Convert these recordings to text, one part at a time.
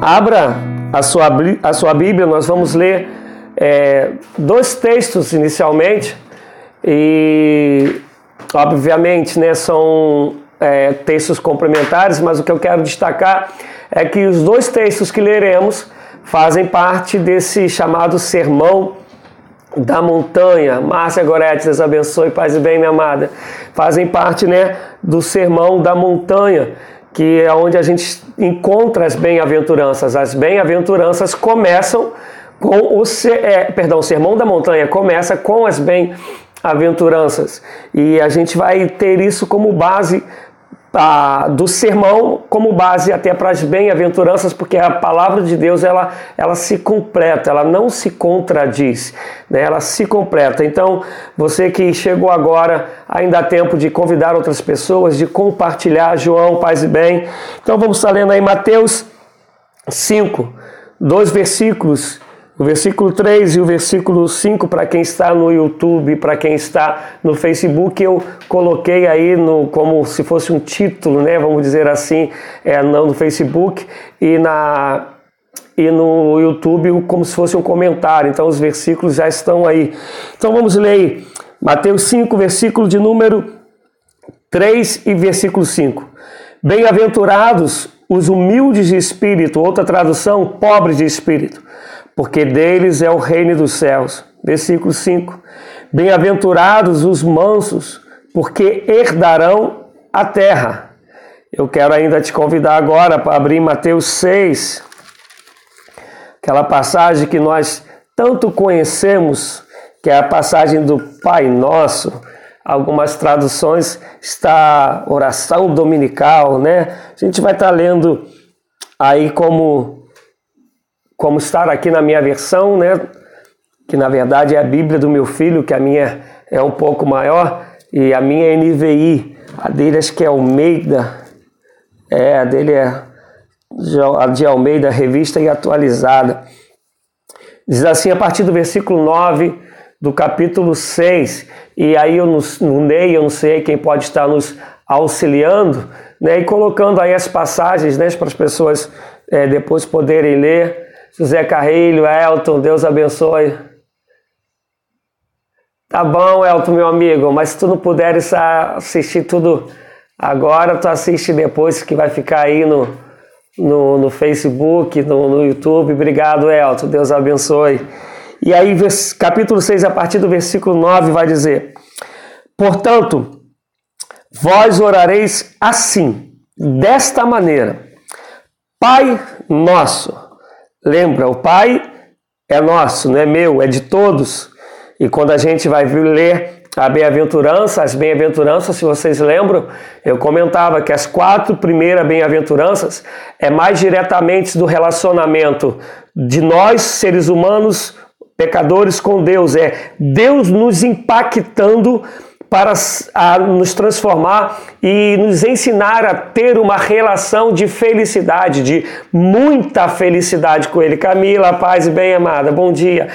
Abra a sua, a sua Bíblia, nós vamos ler é, dois textos inicialmente, e obviamente né, são é, textos complementares, mas o que eu quero destacar é que os dois textos que leremos fazem parte desse chamado Sermão da Montanha. Márcia Goretti, Deus abençoe, paz e bem, minha amada. Fazem parte né, do Sermão da Montanha que é onde a gente encontra as bem-aventuranças. As bem-aventuranças começam com o é, perdão, o sermão da montanha começa com as bem-aventuranças e a gente vai ter isso como base do sermão como base até para as bem-aventuranças, porque a palavra de Deus ela, ela se completa, ela não se contradiz, né? ela se completa. Então, você que chegou agora, ainda há tempo de convidar outras pessoas, de compartilhar, João, paz e bem. Então, vamos estar lendo aí Mateus 5, dois versículos o versículo 3 e o versículo 5, para quem está no YouTube, para quem está no Facebook, eu coloquei aí no, como se fosse um título, né? Vamos dizer assim, é, não no Facebook e na e no YouTube como se fosse um comentário. Então os versículos já estão aí. Então vamos ler aí. Mateus 5, versículo de número 3 e versículo 5. Bem-aventurados os humildes de espírito, outra tradução, pobres de espírito porque deles é o reino dos céus. Versículo 5. Bem-aventurados os mansos, porque herdarão a terra. Eu quero ainda te convidar agora para abrir Mateus 6, aquela passagem que nós tanto conhecemos, que é a passagem do Pai Nosso. Algumas traduções está oração dominical, né? A gente vai estar lendo aí como como estar aqui na minha versão, né? Que na verdade é a Bíblia do meu filho, que a minha é um pouco maior, e a minha é NVI, a dele acho que é Almeida, é, a dele é a de Almeida, revista e atualizada. Diz assim a partir do versículo 9 do capítulo 6, e aí eu no, Ney, eu não sei quem pode estar nos auxiliando, né, e colocando aí as passagens né, para as pessoas é, depois poderem ler. José Carrilho, Elton, Deus abençoe. Tá bom, Elton, meu amigo, mas se tu não puderes assistir tudo agora, tu assiste depois que vai ficar aí no, no, no Facebook, no, no YouTube. Obrigado, Elton, Deus abençoe. E aí, capítulo 6, a partir do versículo 9, vai dizer: Portanto, vós orareis assim, desta maneira: Pai nosso Lembra, o Pai é nosso, não é meu, é de todos. E quando a gente vai ler a bem-aventurança, as bem-aventuranças, se vocês lembram, eu comentava que as quatro primeiras bem-aventuranças é mais diretamente do relacionamento de nós, seres humanos, pecadores com Deus. É Deus nos impactando para nos transformar e nos ensinar a ter uma relação de felicidade, de muita felicidade com Ele. Camila, paz e bem amada, bom dia.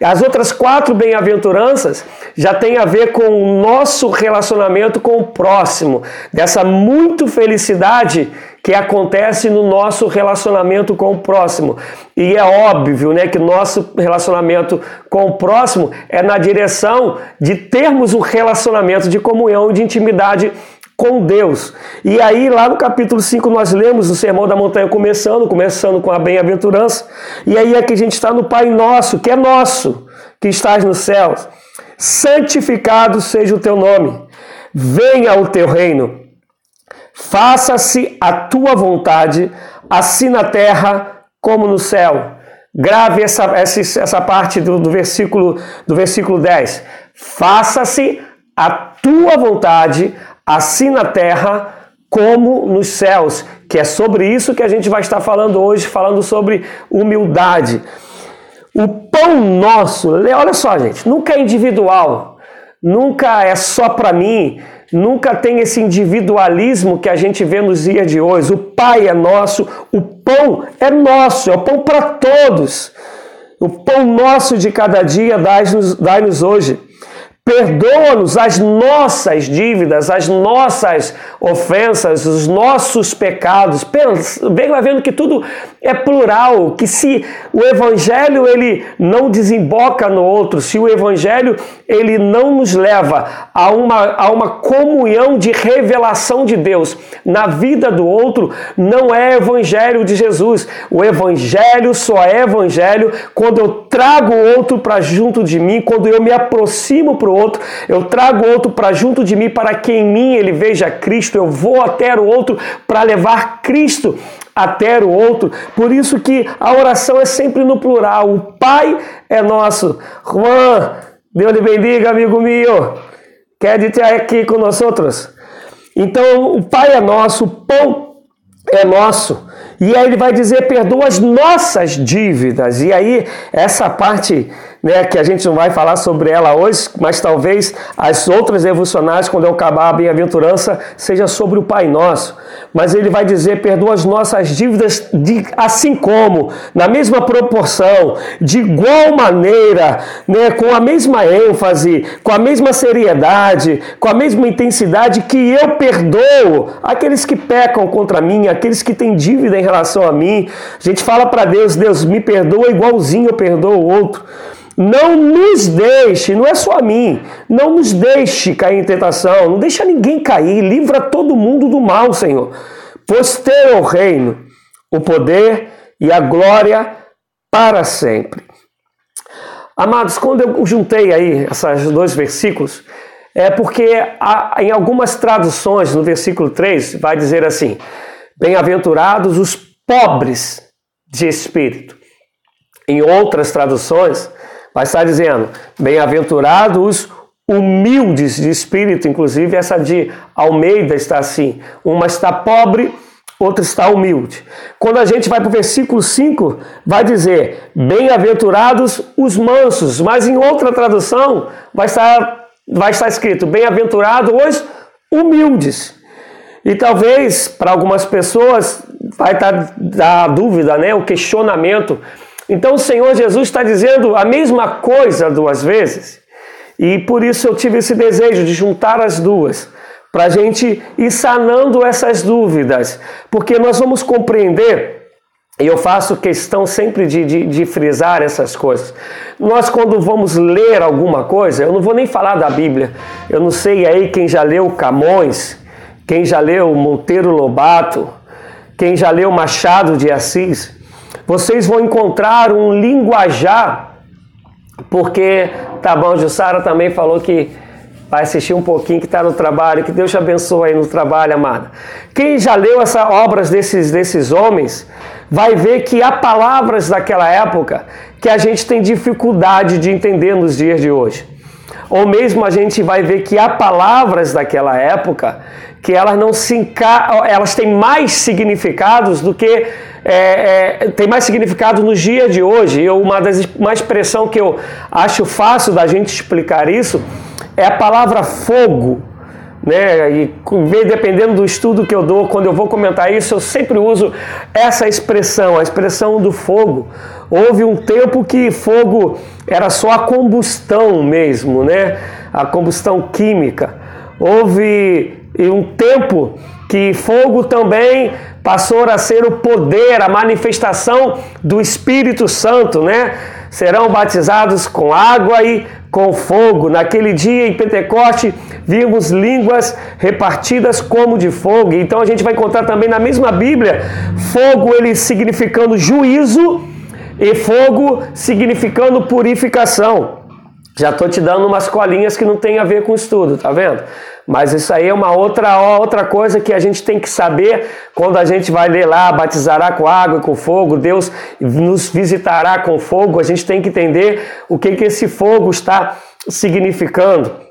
As outras quatro bem-aventuranças já têm a ver com o nosso relacionamento com o próximo, dessa muito felicidade que acontece no nosso relacionamento com o próximo. E é óbvio, né, que nosso relacionamento com o próximo é na direção de termos um relacionamento de comunhão, de intimidade com Deus. E aí, lá no capítulo 5, nós lemos o Sermão da Montanha começando, começando com a bem-aventurança. E aí aqui a gente está no Pai Nosso, que é nosso, que estás nos céus. Santificado seja o teu nome. Venha o teu reino Faça-se a tua vontade, assim na terra como no céu. Grave essa, essa, essa parte do, do, versículo, do versículo 10. Faça-se a tua vontade, assim na terra como nos céus. Que é sobre isso que a gente vai estar falando hoje, falando sobre humildade. O pão nosso, olha só, gente, nunca é individual, nunca é só para mim, nunca tem esse individualismo que a gente vê nos dias de hoje. O Pai é nosso, o pão é nosso, é o pão para todos. O pão nosso de cada dia dai-nos dai hoje. Perdoa-nos as nossas dívidas, as nossas ofensas, os nossos pecados. Vem lá vendo que tudo é plural, que se o evangelho ele não desemboca no outro, se o evangelho ele não nos leva a uma, a uma comunhão de revelação de Deus na vida do outro, não é evangelho de Jesus. O evangelho só é evangelho quando eu trago o outro para junto de mim, quando eu me aproximo para o outro, eu trago outro para junto de mim para que em mim ele veja Cristo, eu vou até o outro para levar Cristo até o outro. Por isso que a oração é sempre no plural. O Pai é nosso. Juan, Deus lhe bendiga, amigo meu. Quer estar aqui nós outros? Então, o Pai é nosso, o pão é nosso. E aí ele vai dizer: perdoa as nossas dívidas. E aí, essa parte né, que a gente não vai falar sobre ela hoje, mas talvez as outras devocionais, quando eu acabar a bem-aventurança, seja sobre o Pai Nosso. Mas ele vai dizer: perdoa as nossas dívidas, de, assim como, na mesma proporção, de igual maneira, né, com a mesma ênfase, com a mesma seriedade, com a mesma intensidade que eu perdoo aqueles que pecam contra mim, aqueles que têm dívida em relação a mim. A gente fala para Deus: Deus, me perdoa igualzinho eu perdoo o outro. Não nos deixe, não é só a mim, não nos deixe cair em tentação, não deixa ninguém cair, livra todo mundo do mal, Senhor. Pois teu o reino, o poder e a glória para sempre. Amados, quando eu juntei aí esses dois versículos, é porque há, em algumas traduções, no versículo 3, vai dizer assim: Bem-aventurados os pobres de espírito. Em outras traduções, Vai estar dizendo: bem-aventurados humildes de espírito, inclusive essa de Almeida está assim. Uma está pobre, outra está humilde. Quando a gente vai para o versículo 5, vai dizer: bem-aventurados os mansos, mas em outra tradução vai estar, vai estar escrito: bem-aventurados os humildes. E talvez para algumas pessoas vai estar da dúvida, né, o questionamento então o Senhor Jesus está dizendo a mesma coisa duas vezes. E por isso eu tive esse desejo de juntar as duas, para a gente ir sanando essas dúvidas, porque nós vamos compreender, e eu faço questão sempre de, de, de frisar essas coisas. Nós, quando vamos ler alguma coisa, eu não vou nem falar da Bíblia, eu não sei aí quem já leu Camões, quem já leu Monteiro Lobato, quem já leu Machado de Assis vocês vão encontrar um linguajar, porque bom, Jussara também falou que vai assistir um pouquinho que está no trabalho, que Deus te abençoe aí no trabalho, amada. Quem já leu essas obras desses, desses homens, vai ver que há palavras daquela época que a gente tem dificuldade de entender nos dias de hoje. Ou mesmo a gente vai ver que há palavras daquela época que elas não se enca... elas têm mais significados do que é, é, tem mais significado nos dias de hoje. Eu, uma, das, uma expressão que eu acho fácil da gente explicar isso é a palavra fogo. Né? E dependendo do estudo que eu dou, quando eu vou comentar isso, eu sempre uso essa expressão, a expressão do fogo. Houve um tempo que fogo era só a combustão mesmo, né? A combustão química. Houve um tempo que fogo também passou a ser o poder, a manifestação do Espírito Santo, né? Serão batizados com água e com fogo. Naquele dia em Pentecoste, vimos línguas repartidas como de fogo. Então a gente vai encontrar também na mesma Bíblia fogo ele significando juízo e fogo significando purificação. Já estou te dando umas colinhas que não tem a ver com estudo, tá vendo? Mas isso aí é uma outra, outra coisa que a gente tem que saber quando a gente vai ler lá, batizará com água e com fogo, Deus nos visitará com fogo, a gente tem que entender o que, que esse fogo está significando.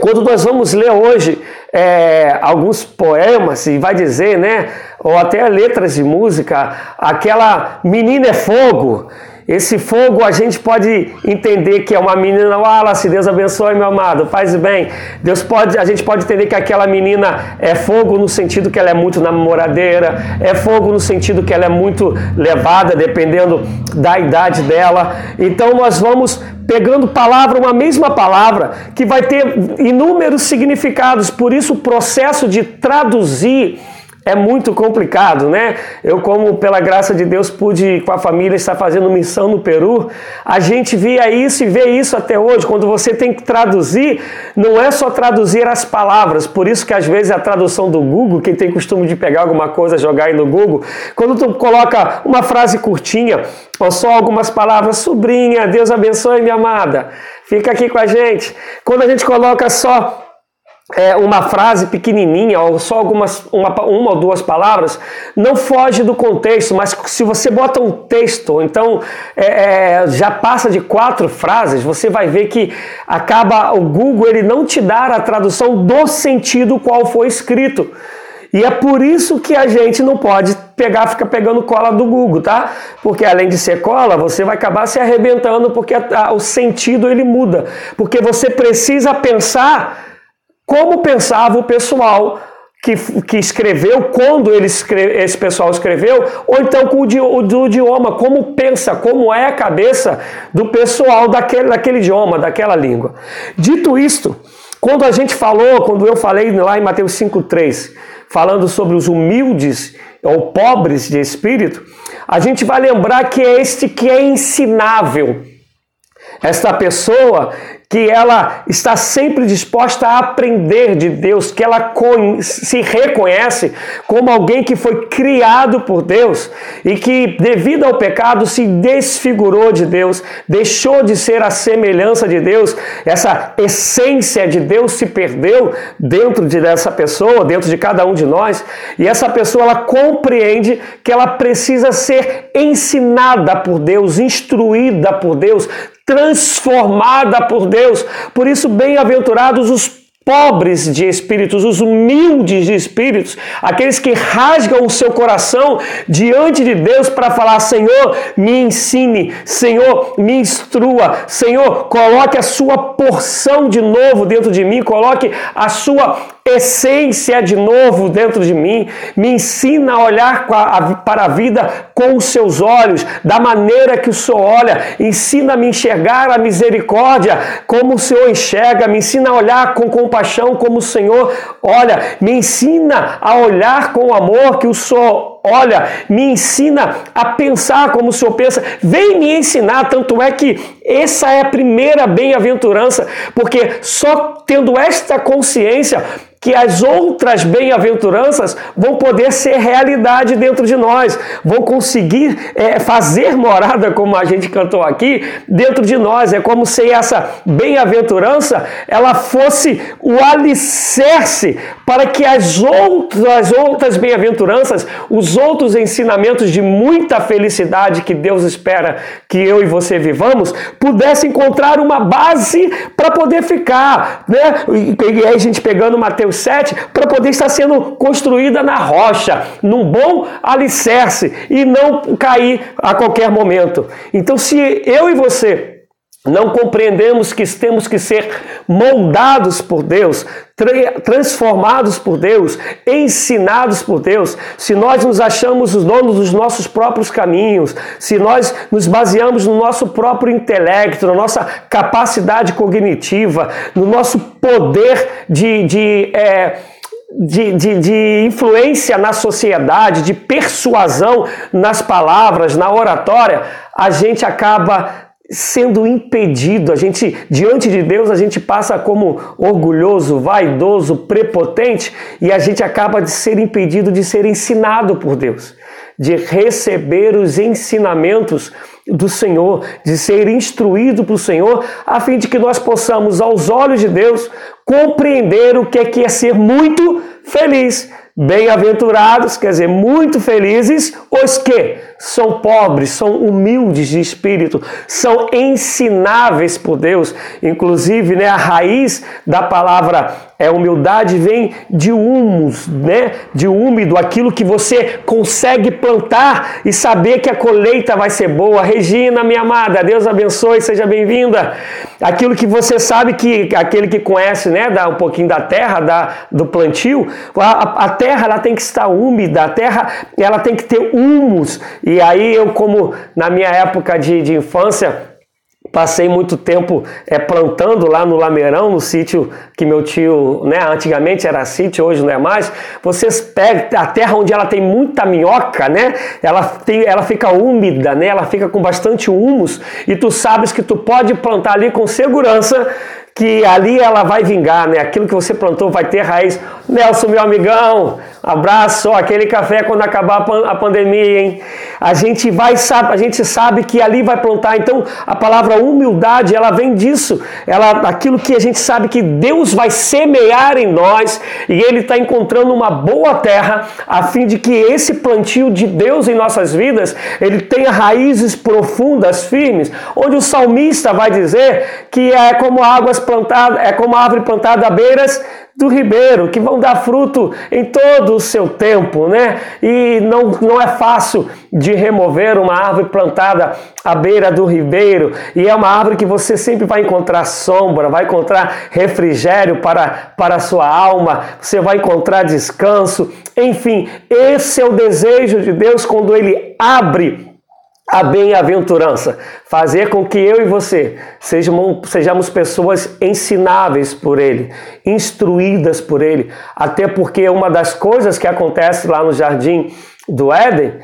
Quando nós vamos ler hoje é, alguns poemas, e vai dizer, né, ou até letras de música, aquela menina é fogo, Esse fogo a gente pode entender que é uma menina, Wallace, Deus abençoe, meu amado, faz bem. Deus pode, a gente pode entender que aquela menina é fogo no sentido que ela é muito namoradeira, é fogo no sentido que ela é muito levada, dependendo da idade dela. Então nós vamos pegando palavra, uma mesma palavra, que vai ter inúmeros significados. Por isso o processo de traduzir é muito complicado, né? Eu, como pela graça de Deus pude com a família estar fazendo missão no Peru, a gente via isso e vê isso até hoje. Quando você tem que traduzir, não é só traduzir as palavras, por isso que às vezes a tradução do Google, quem tem costume de pegar alguma coisa, jogar aí no Google, quando tu coloca uma frase curtinha ou só algumas palavras, sobrinha, Deus abençoe minha amada, fica aqui com a gente. Quando a gente coloca só é, uma frase pequenininha ou só algumas uma, uma ou duas palavras não foge do contexto mas se você bota um texto então é, é, já passa de quatro frases você vai ver que acaba o Google ele não te dar a tradução do sentido qual foi escrito e é por isso que a gente não pode pegar, ficar pegando cola do Google, tá? Porque além de ser cola, você vai acabar se arrebentando porque a, a, o sentido ele muda. Porque você precisa pensar como pensava o pessoal que, que escreveu, quando ele escreve, esse pessoal escreveu, ou então com o, do idioma, como pensa, como é a cabeça do pessoal daquele, daquele idioma, daquela língua. Dito isto, quando a gente falou, quando eu falei lá em Mateus 5,3, falando sobre os humildes ou pobres de espírito, a gente vai lembrar que é este que é ensinável. Esta pessoa que ela está sempre disposta a aprender de Deus, que ela se reconhece como alguém que foi criado por Deus e que, devido ao pecado, se desfigurou de Deus, deixou de ser a semelhança de Deus, essa essência de Deus se perdeu dentro de dessa pessoa, dentro de cada um de nós, e essa pessoa ela compreende que ela precisa ser ensinada por Deus, instruída por Deus, transformada por Deus. Por isso, bem-aventurados os pobres de espíritos, os humildes de espíritos, aqueles que rasgam o seu coração diante de Deus para falar: Senhor, me ensine, Senhor, me instrua, Senhor, coloque a sua porção de novo dentro de mim, coloque a sua essência de novo dentro de mim, me ensina a olhar para a vida com os seus olhos, da maneira que o Senhor olha, ensina-me a enxergar a misericórdia como o Senhor enxerga, me ensina a olhar com compaixão como o Senhor olha, me ensina a olhar com o amor que o Senhor olha, me ensina a pensar como o Senhor pensa, vem me ensinar. Tanto é que essa é a primeira bem-aventurança, porque só tendo esta consciência que as outras bem-aventuranças vão poder ser realidade dentro de nós, vão conseguir é, fazer morada, como a gente cantou aqui, dentro de nós. É como se essa bem-aventurança ela fosse o alicerce para que as outras, as outras bem-aventuranças, os outros ensinamentos de muita felicidade que Deus espera que eu e você vivamos, pudessem encontrar uma base para poder ficar. Né? E aí a gente pegando Mateus 7, para poder estar sendo construída na rocha, num bom alicerce e não cair a qualquer momento. Então, se eu e você não compreendemos que temos que ser moldados por Deus, transformados por Deus, ensinados por Deus, se nós nos achamos os donos dos nossos próprios caminhos, se nós nos baseamos no nosso próprio intelecto, na nossa capacidade cognitiva, no nosso poder de. de é, de, de, de, influência na sociedade, de persuasão nas palavras, na oratória, a gente acaba sendo impedido. A gente, diante de Deus, a gente passa como orgulhoso, vaidoso, prepotente e a gente acaba de ser impedido de ser ensinado por Deus, de receber os ensinamentos do Senhor, de ser instruído pelo Senhor, a fim de que nós possamos, aos olhos de Deus, compreender o que é, que é ser muito feliz Bem-aventurados, quer dizer, muito felizes, os que são pobres, são humildes de espírito, são ensináveis por Deus. Inclusive, né, a raiz da palavra é humildade vem de humus, né? De úmido, aquilo que você consegue plantar e saber que a colheita vai ser boa. Regina, minha amada, Deus abençoe, seja bem-vinda. Aquilo que você sabe que aquele que conhece, né, dá um pouquinho da terra, da, do plantio, a, a terra ela tem que estar úmida, a terra ela tem que ter humus. E aí eu, como na minha época de, de infância, Passei muito tempo é, plantando lá no Lameirão, no sítio que meu tio, né, antigamente era sítio, hoje não é mais. Vocês pegam a terra onde ela tem muita minhoca, né? Ela, tem, ela fica úmida, né? Ela fica com bastante humus e tu sabes que tu pode plantar ali com segurança que ali ela vai vingar, né? Aquilo que você plantou vai ter raiz. Nelson, meu amigão, abraço, aquele café quando acabar a pandemia, hein? A gente vai sabe, a gente sabe que ali vai plantar. Então, a palavra humildade, ela vem disso. Ela aquilo que a gente sabe que Deus vai semear em nós e ele está encontrando uma boa terra a fim de que esse plantio de Deus em nossas vidas, ele tenha raízes profundas, firmes, onde o salmista vai dizer que é como águas plantada, é como a árvore plantada à beiras do ribeiro, que vão dar fruto em todo o seu tempo, né? E não, não é fácil de remover uma árvore plantada à beira do ribeiro, e é uma árvore que você sempre vai encontrar sombra, vai encontrar refrigério para, para a sua alma, você vai encontrar descanso, enfim, esse é o desejo de Deus quando Ele abre a bem-aventurança, fazer com que eu e você sejamos, sejamos pessoas ensináveis por Ele, instruídas por Ele, até porque uma das coisas que acontece lá no jardim do Éden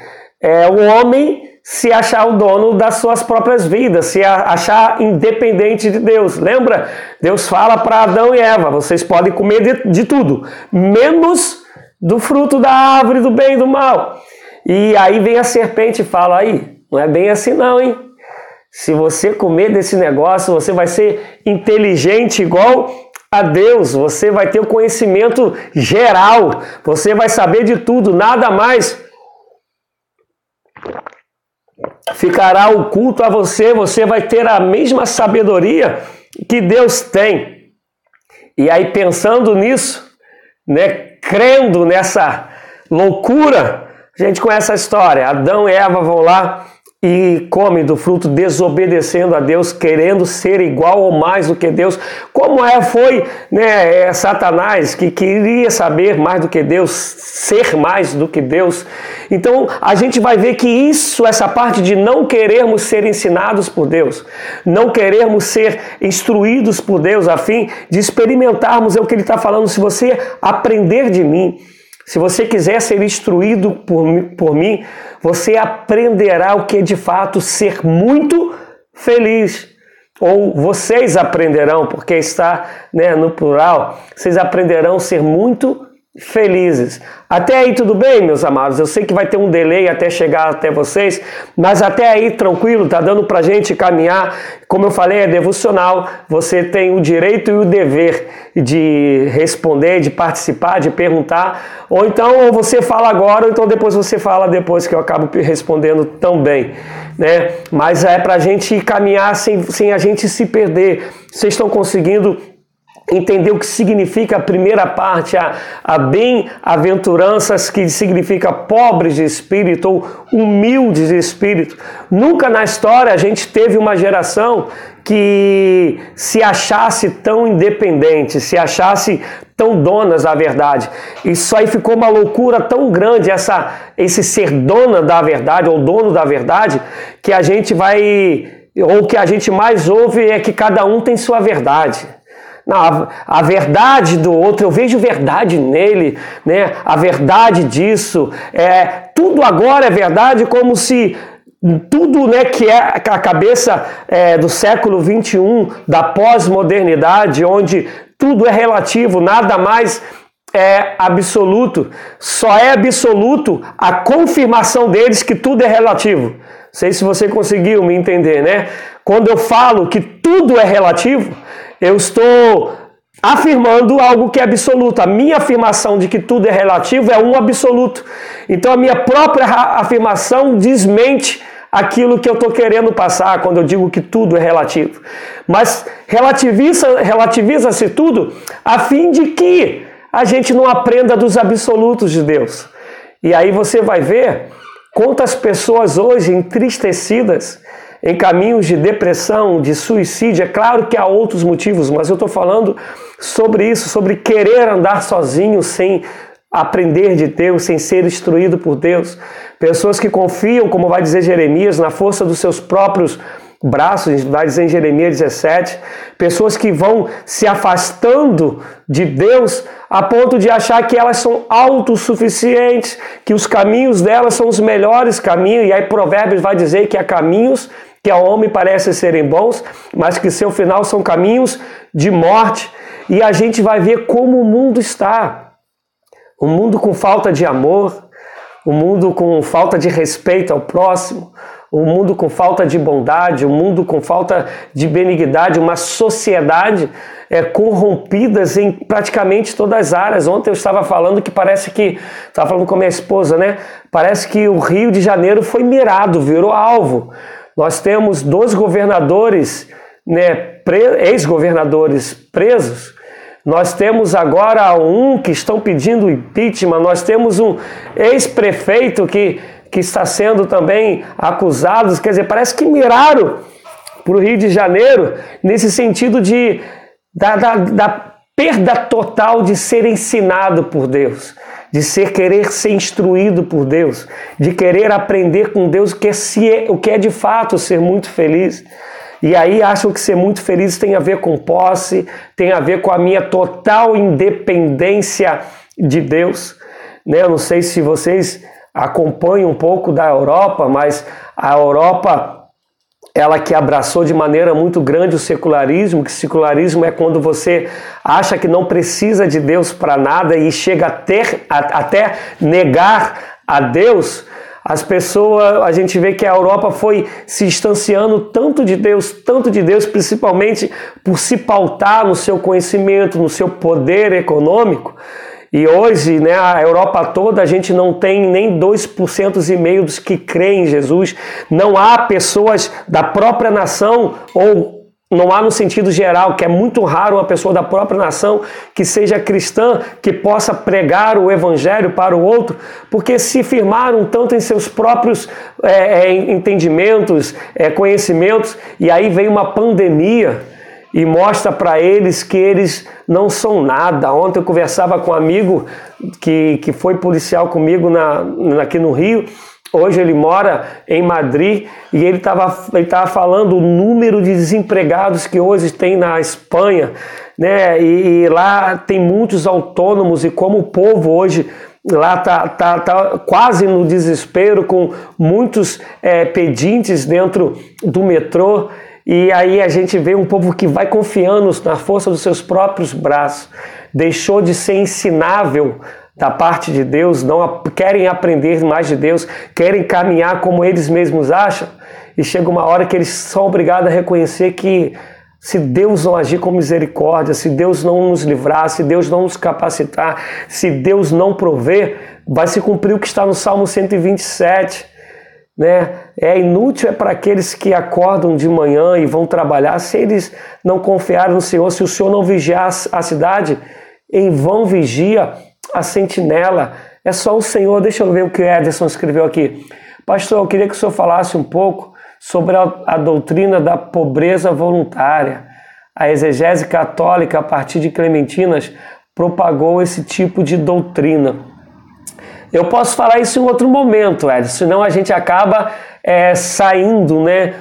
é o homem se achar o dono das suas próprias vidas, se achar independente de Deus. Lembra? Deus fala para Adão e Eva: vocês podem comer de, de tudo, menos do fruto da árvore do bem e do mal. E aí vem a serpente e fala: aí, não é bem assim, não, hein? Se você comer desse negócio, você vai ser inteligente igual a Deus, você vai ter o conhecimento geral, você vai saber de tudo, nada mais. Ficará oculto a você, você vai ter a mesma sabedoria que Deus tem. E aí, pensando nisso, né, crendo nessa loucura, a gente conhece a história: Adão e Eva vão lá e come do fruto desobedecendo a Deus, querendo ser igual ou mais do que Deus, como é foi né, é Satanás que queria saber mais do que Deus, ser mais do que Deus. Então a gente vai ver que isso, essa parte de não querermos ser ensinados por Deus, não querermos ser instruídos por Deus, a fim de experimentarmos é o que ele está falando. Se você aprender de mim, se você quiser ser instruído por, por mim, você aprenderá o que é de fato ser muito feliz. Ou vocês aprenderão, porque está né, no plural, vocês aprenderão a ser muito felizes. Até aí tudo bem, meus amados? Eu sei que vai ter um delay até chegar até vocês, mas até aí tranquilo, tá dando pra gente caminhar. Como eu falei, é devocional. Você tem o direito e o dever de responder, de participar, de perguntar. Ou então ou você fala agora, ou então depois você fala depois que eu acabo respondendo também. Né? Mas é pra gente caminhar sem, sem a gente se perder. Vocês estão conseguindo entender o que significa a primeira parte, a, a bem-aventuranças, que significa pobres de espírito ou humildes de espírito. Nunca na história a gente teve uma geração que se achasse tão independente, se achasse tão donas da verdade. Isso aí ficou uma loucura tão grande, essa, esse ser dona da verdade ou dono da verdade, que a gente vai, ou que a gente mais ouve é que cada um tem sua verdade. Não, a, a, verdade do outro, eu vejo verdade nele, né? A verdade disso, é tudo agora é verdade, como se tudo né, que é a cabeça é, do século 21, da pós-modernidade, onde tudo é relativo, nada mais é absoluto. Só é absoluto a confirmação deles que tudo é relativo. Não sei se você conseguiu me entender, né? Quando eu falo que tudo é relativo, eu estou afirmando algo que é absoluto. A minha afirmação de que tudo é relativo é um absoluto. Então a minha própria afirmação desmente aquilo que eu estou querendo passar quando eu digo que tudo é relativo. Mas relativiza-se relativiza tudo a fim de que a gente não aprenda dos absolutos de Deus. E aí você vai ver quantas pessoas hoje entristecidas em caminhos de depressão, de suicídio. É claro que há outros motivos, mas eu estou falando sobre isso, sobre querer andar sozinho sem aprender de Deus, sem ser instruído por Deus. Pessoas que confiam, como vai dizer Jeremias, na força dos seus próprios braços, vai dizer em Jeremias 17, pessoas que vão se afastando de Deus a ponto de achar que elas são autossuficientes, que os caminhos delas são os melhores caminhos, e aí Provérbios vai dizer que há caminhos que ao homem parecem serem bons, mas que seu final são caminhos de morte. E a gente vai ver como o mundo está. O mundo com falta de amor, o mundo com falta de respeito ao próximo, o mundo com falta de bondade, o mundo com falta de benignidade, uma sociedade é, corrompidas em praticamente todas as áreas. Ontem eu estava falando que parece que, estava falando com a minha esposa, né? Parece que o Rio de Janeiro foi mirado, virou alvo. Nós temos dois governadores, né, ex-governadores presos. Nós temos agora um que estão pedindo impeachment. Nós temos um ex-prefeito que, que está sendo também acusado. Quer dizer, parece que miraram para o Rio de Janeiro nesse sentido de da, da, da perda total de ser ensinado por Deus de ser querer ser instruído por Deus, de querer aprender com Deus o que, é, se, o que é de fato ser muito feliz. E aí acham que ser muito feliz tem a ver com posse, tem a ver com a minha total independência de Deus. Né? Eu não sei se vocês acompanham um pouco da Europa, mas a Europa ela que abraçou de maneira muito grande o secularismo, que secularismo é quando você acha que não precisa de Deus para nada e chega até, até negar a Deus, as pessoas, a gente vê que a Europa foi se distanciando tanto de Deus, tanto de Deus, principalmente por se pautar no seu conhecimento, no seu poder econômico, e hoje, né, a Europa toda, a gente não tem nem 2% e meio dos que creem em Jesus. Não há pessoas da própria nação ou não há no sentido geral, que é muito raro uma pessoa da própria nação que seja cristã, que possa pregar o evangelho para o outro, porque se firmaram tanto em seus próprios é, entendimentos, é, conhecimentos, e aí vem uma pandemia e mostra para eles que eles não são nada. Ontem eu conversava com um amigo que, que foi policial comigo na, aqui no Rio. Hoje ele mora em Madrid e ele estava ele tava falando o número de desempregados que hoje tem na Espanha, né? E, e lá tem muitos autônomos e como o povo hoje lá tá, tá, tá quase no desespero com muitos é, pedintes dentro do metrô e aí a gente vê um povo que vai confiando na força dos seus próprios braços, deixou de ser ensinável da parte de Deus, não querem aprender mais de Deus, querem caminhar como eles mesmos acham, e chega uma hora que eles são obrigados a reconhecer que se Deus não agir com misericórdia, se Deus não nos livrar, se Deus não nos capacitar, se Deus não prover, vai se cumprir o que está no Salmo 127 né? É inútil é para aqueles que acordam de manhã e vão trabalhar, se eles não confiarem no Senhor, se o Senhor não vigiar a cidade, em vão vigia a sentinela. É só o Senhor. Deixa eu ver o que Ederson escreveu aqui. Pastor, eu queria que o senhor falasse um pouco sobre a, a doutrina da pobreza voluntária. A exegese católica, a partir de Clementinas, propagou esse tipo de doutrina. Eu posso falar isso em outro momento, Edson, senão a gente acaba é, saindo né,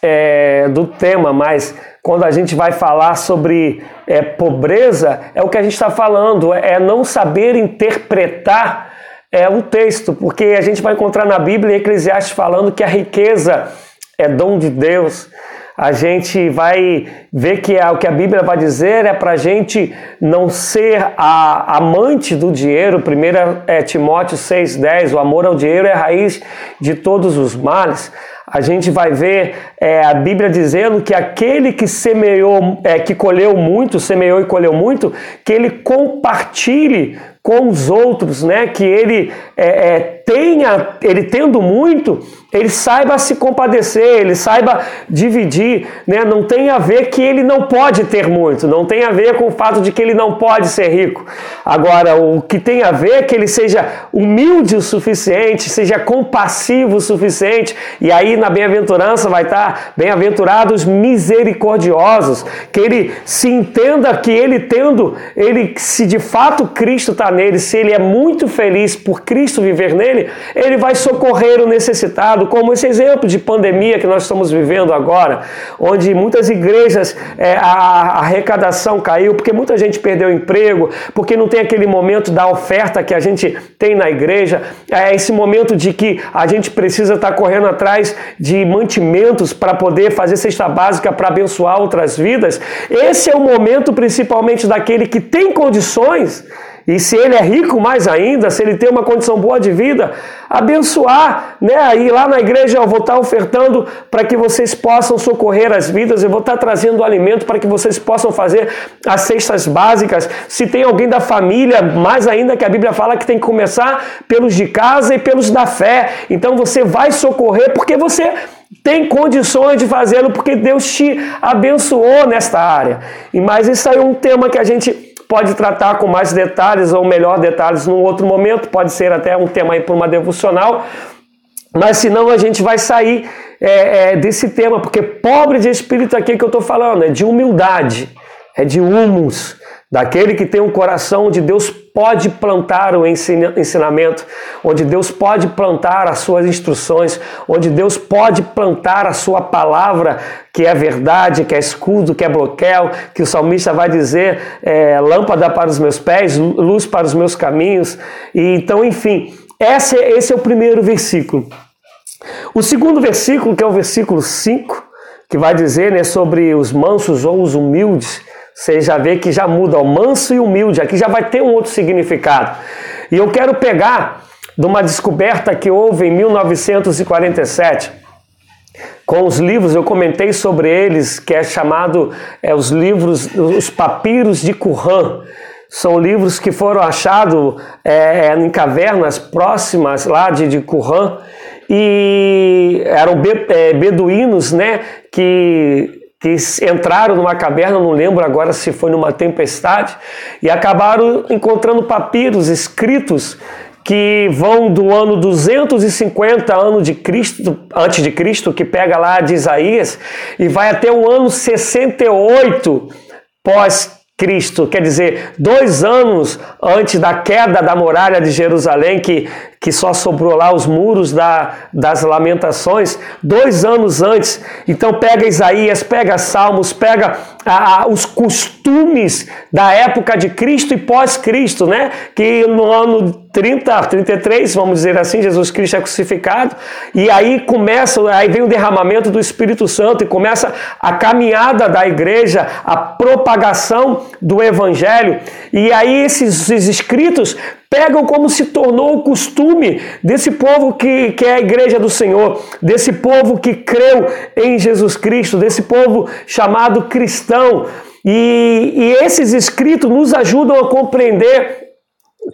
é, do tema, mas quando a gente vai falar sobre é, pobreza, é o que a gente está falando, é não saber interpretar é, o texto, porque a gente vai encontrar na Bíblia Eclesiastes falando que a riqueza é dom de Deus, a gente vai ver que é, o que a Bíblia vai dizer é para a gente não ser a, amante do dinheiro. 1 é, Timóteo 6,10: o amor ao dinheiro é a raiz de todos os males a gente vai ver é, a Bíblia dizendo que aquele que semeou, é, que colheu muito, semeou e colheu muito, que ele compartilhe com os outros, né? Que ele é, é, tenha, ele tendo muito, ele saiba se compadecer, ele saiba dividir, né? Não tem a ver que ele não pode ter muito, não tem a ver com o fato de que ele não pode ser rico. Agora, o que tem a ver é que ele seja humilde o suficiente, seja compassivo o suficiente, e aí na bem-aventurança vai estar bem-aventurados misericordiosos, que ele se entenda que ele tendo, ele se de fato Cristo está nele, se ele é muito feliz por Cristo viver nele, ele vai socorrer o necessitado, como esse exemplo de pandemia que nós estamos vivendo agora, onde muitas igrejas é, a arrecadação caiu, porque muita gente perdeu emprego, porque não tem aquele momento da oferta que a gente tem na igreja, é esse momento de que a gente precisa estar correndo atrás de mantimentos para poder fazer cesta básica para abençoar outras vidas. Esse é o momento principalmente daquele que tem condições e se ele é rico mais ainda, se ele tem uma condição boa de vida, abençoar, né? Aí lá na igreja eu vou estar ofertando para que vocês possam socorrer as vidas, eu vou estar trazendo alimento para que vocês possam fazer as cestas básicas. Se tem alguém da família, mais ainda que a Bíblia fala que tem que começar pelos de casa e pelos da fé. Então você vai socorrer porque você tem condições de fazê-lo porque Deus te abençoou nesta área. E mais isso aí é um tema que a gente pode tratar com mais detalhes ou melhor detalhes num outro momento, pode ser até um tema aí para uma devocional, mas senão a gente vai sair é, é, desse tema, porque pobre de espírito aqui que eu estou falando, é de humildade, é de humus, daquele que tem um coração onde Deus pode plantar o ensinamento, onde Deus pode plantar as suas instruções, onde Deus pode plantar a sua palavra, que é verdade, que é escudo, que é bloqueio, que o salmista vai dizer é, lâmpada para os meus pés, luz para os meus caminhos. E então, enfim, esse, esse é o primeiro versículo. O segundo versículo, que é o versículo 5, que vai dizer né, sobre os mansos ou os humildes, você já vê que já muda, ó, manso e humilde, aqui já vai ter um outro significado. E eu quero pegar de uma descoberta que houve em 1947 com os livros, eu comentei sobre eles, que é chamado é, os livros, os papiros de Qumran. São livros que foram achados é, é, em cavernas próximas lá de, de Qumran e eram é, beduínos, né, que que entraram numa caverna, não lembro agora se foi numa tempestade, e acabaram encontrando papiros escritos que vão do ano 250 ano de Cristo, antes de Cristo, que pega lá de Isaías, e vai até o ano 68 pós Cristo, quer dizer, dois anos antes da queda da muralha de Jerusalém, que, que só sobrou lá os muros da, das lamentações, dois anos antes. Então pega Isaías, pega Salmos, pega a, a, os costumes da época de Cristo e pós-Cristo, né? Que no ano 30, 33, vamos dizer assim, Jesus Cristo é crucificado, e aí começa, aí vem o derramamento do Espírito Santo e começa a caminhada da igreja, a propagação do evangelho, e aí esses, esses escritos pegam como se tornou o costume desse povo que, que é a igreja do Senhor, desse povo que creu em Jesus Cristo, desse povo chamado cristão. E, e esses escritos nos ajudam a compreender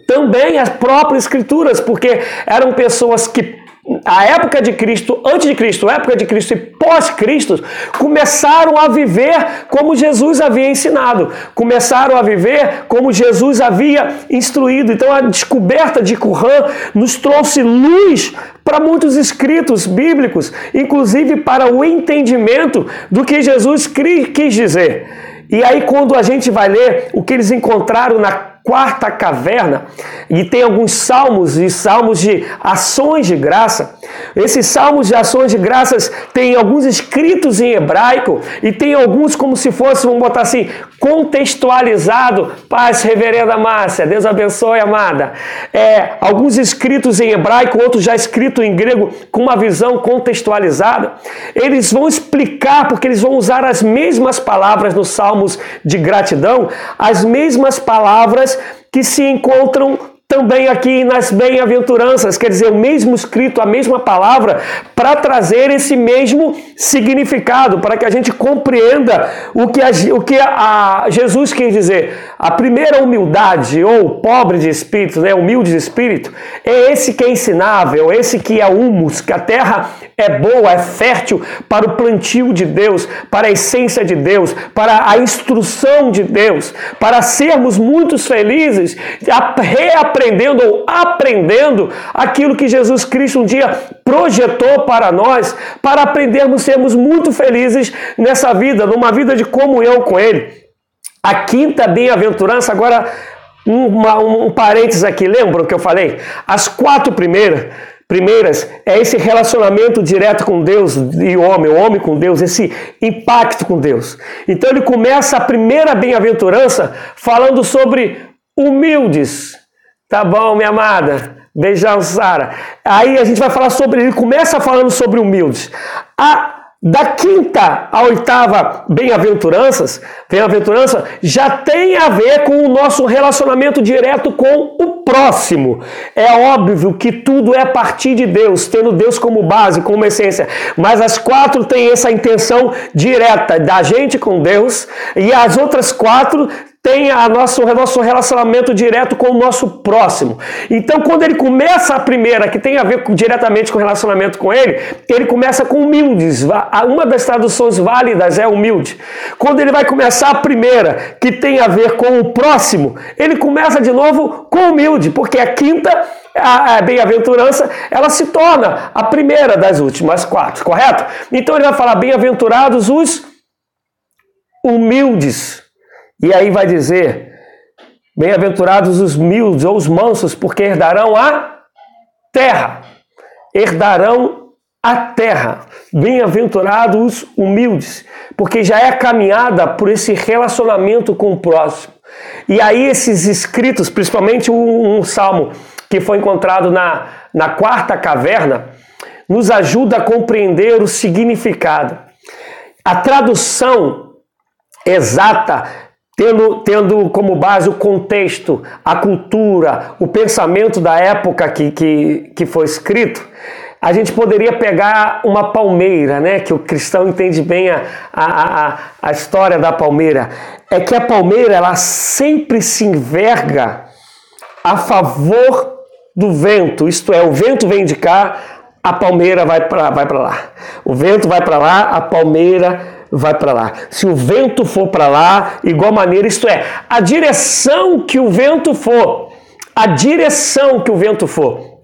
também as próprias escrituras, porque eram pessoas que a época de Cristo, antes de Cristo, época de Cristo e pós-Cristo, começaram a viver como Jesus havia ensinado, começaram a viver como Jesus havia instruído. Então a descoberta de Qumran nos trouxe luz para muitos escritos bíblicos, inclusive para o entendimento do que Jesus quis dizer. E aí, quando a gente vai ler o que eles encontraram na quarta caverna e tem alguns salmos e salmos de ações de graça. Esses salmos de ações de graças têm alguns escritos em hebraico e tem alguns como se fosse, vamos botar assim, contextualizado. Paz, reverenda Márcia, Deus abençoe, amada. É, alguns escritos em hebraico, outros já escritos em grego, com uma visão contextualizada. Eles vão explicar, porque eles vão usar as mesmas palavras nos salmos de gratidão, as mesmas palavras que se encontram também aqui nas bem-aventuranças, quer dizer, o mesmo escrito, a mesma palavra, para trazer esse mesmo significado, para que a gente compreenda o que, a, o que a, Jesus quer dizer. A primeira humildade, ou pobre de espírito, né, humilde de espírito, é esse que é ensinável, esse que é humus, que a terra é boa, é fértil para o plantio de Deus, para a essência de Deus, para a instrução de Deus, para sermos muito felizes, reaprendendo ou aprendendo aquilo que Jesus Cristo um dia projetou para nós, para aprendermos a sermos muito felizes nessa vida, numa vida de comunhão com Ele. A quinta bem-aventurança, agora uma, um, parênteses aqui, lembram que eu falei? As quatro primeiras primeiras é esse relacionamento direto com Deus e o homem, o homem com Deus, esse impacto com Deus. Então ele começa a primeira bem-aventurança falando sobre humildes. Tá bom, minha amada? Beijão, Sara. Aí a gente vai falar sobre, ele começa falando sobre humildes. A da quinta à oitava bem-aventuranças, bem-aventurança já tem a ver com o nosso relacionamento direto com o próximo. É óbvio que tudo é a partir de Deus, tendo Deus como base, como essência. Mas as quatro têm essa intenção direta da gente com Deus e as outras quatro tem a nosso, o nosso relacionamento direto com o nosso próximo. Então, quando ele começa a primeira, que tem a ver com, diretamente com o relacionamento com ele, ele começa com humildes. Uma das traduções válidas é humilde. Quando ele vai começar a primeira, que tem a ver com o próximo, ele começa de novo com humilde, porque a quinta a, bem-aventurança, ela se torna a primeira das últimas quatro, correto? Então ele vai falar: bem-aventurados os humildes. E aí vai dizer: Bem-aventurados os humildes ou os mansos, porque herdarão a terra. Herdarão a terra. Bem-aventurados os humildes, porque já é caminhada por esse relacionamento com o próximo. E aí esses escritos, principalmente um, um salmo que foi encontrado na, na quarta caverna, nos ajuda a compreender o significado. A tradução exata tendo, tendo como base o contexto, a cultura, o pensamento da época que, que, que foi escrito, a gente poderia pegar uma palmeira, né? Que o cristão entende bem a, a, a, a história da palmeira. É que a palmeira ela sempre se enverga a favor do vento, isto é, o vento vem de cá, a palmeira vai para vai lá. O vento vai para lá, a palmeira vai para lá. Se o vento for para lá, igual maneira, isto é, a direção que o vento for, a direção que o vento for,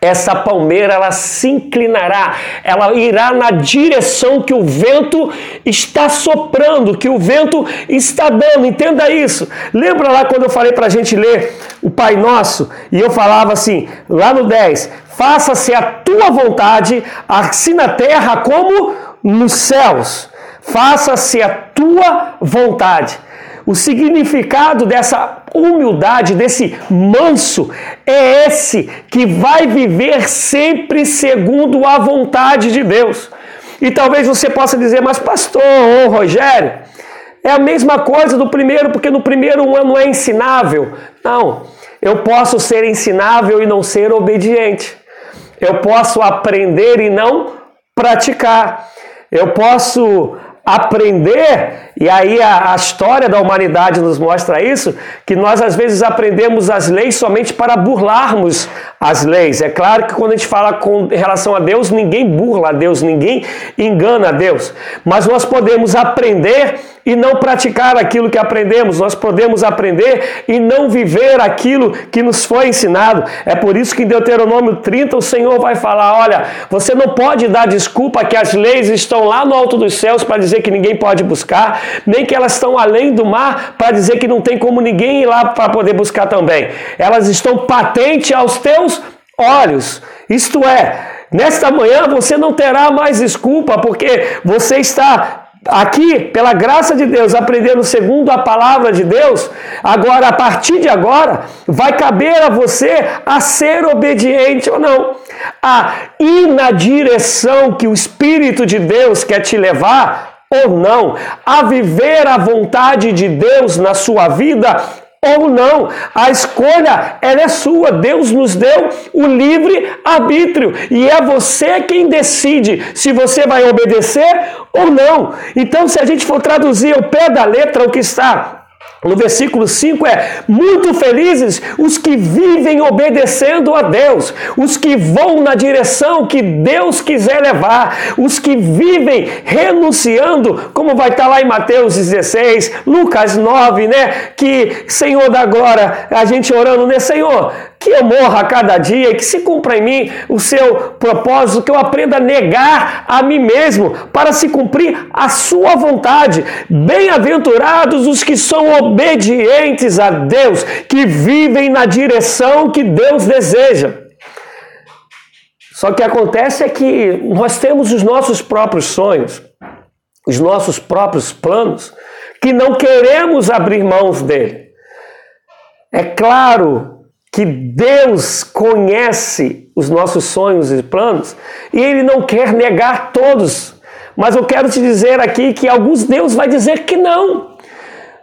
essa palmeira ela se inclinará, ela irá na direção que o vento está soprando, que o vento está dando. Entenda isso. Lembra lá quando eu falei para a gente ler o Pai Nosso e eu falava assim, lá no 10: Faça-se a tua vontade, assim na terra como nos céus faça-se a tua vontade. O significado dessa humildade, desse manso, é esse que vai viver sempre segundo a vontade de Deus. E talvez você possa dizer, mas pastor, Rogério, é a mesma coisa do primeiro, porque no primeiro não é ensinável. Não, eu posso ser ensinável e não ser obediente. Eu posso aprender e não praticar. Eu posso aprender, e aí a, a, história da humanidade nos mostra isso, que nós às vezes aprendemos as leis somente para burlarmos as leis. É claro que quando a gente fala com relação a Deus, ninguém burla a Deus, ninguém engana a Deus. Mas nós podemos aprender e não praticar aquilo que aprendemos. Nós podemos aprender e não viver aquilo que nos foi ensinado. É por isso que em Deuteronômio 30 o Senhor vai falar: olha, você não pode dar desculpa que as leis estão lá no alto dos céus para dizer que ninguém pode buscar, nem que elas estão além do mar para dizer que não tem como ninguém ir lá para poder buscar também. Elas estão patentes aos teus olhos. Isto é, Nesta manhã você não terá mais desculpa, porque você está aqui, pela graça de Deus, aprendendo segundo a palavra de Deus. Agora, a partir de agora, vai caber a você a ser obediente ou não, a ir na direção que o Espírito de Deus quer te levar ou não, a viver a vontade de Deus na sua vida ou não. A escolha ela é sua. Deus nos deu o livre arbítrio e é você quem decide se você vai obedecer ou não. Então, se a gente for traduzir ao pé da letra o que está no versículo 5 é: Muito felizes os que vivem obedecendo a Deus, os que vão na direção que Deus quiser levar, os que vivem renunciando, como vai estar lá em Mateus 16, Lucas 9, né? Que Senhor da glória, a gente orando, né? Senhor, que eu morra a cada dia e que se cumpra em mim o seu propósito, que eu aprenda a negar a mim mesmo para se cumprir a sua vontade. Bem-aventurados os que são obedientes a Deus, que vivem na direção que Deus deseja. Só que acontece é que nós temos os nossos próprios sonhos, os nossos próprios planos, que não queremos abrir mãos dele. É claro que Deus conhece os nossos sonhos e planos e Ele não quer negar todos. Mas eu quero te dizer aqui que alguns Deus vai dizer que não,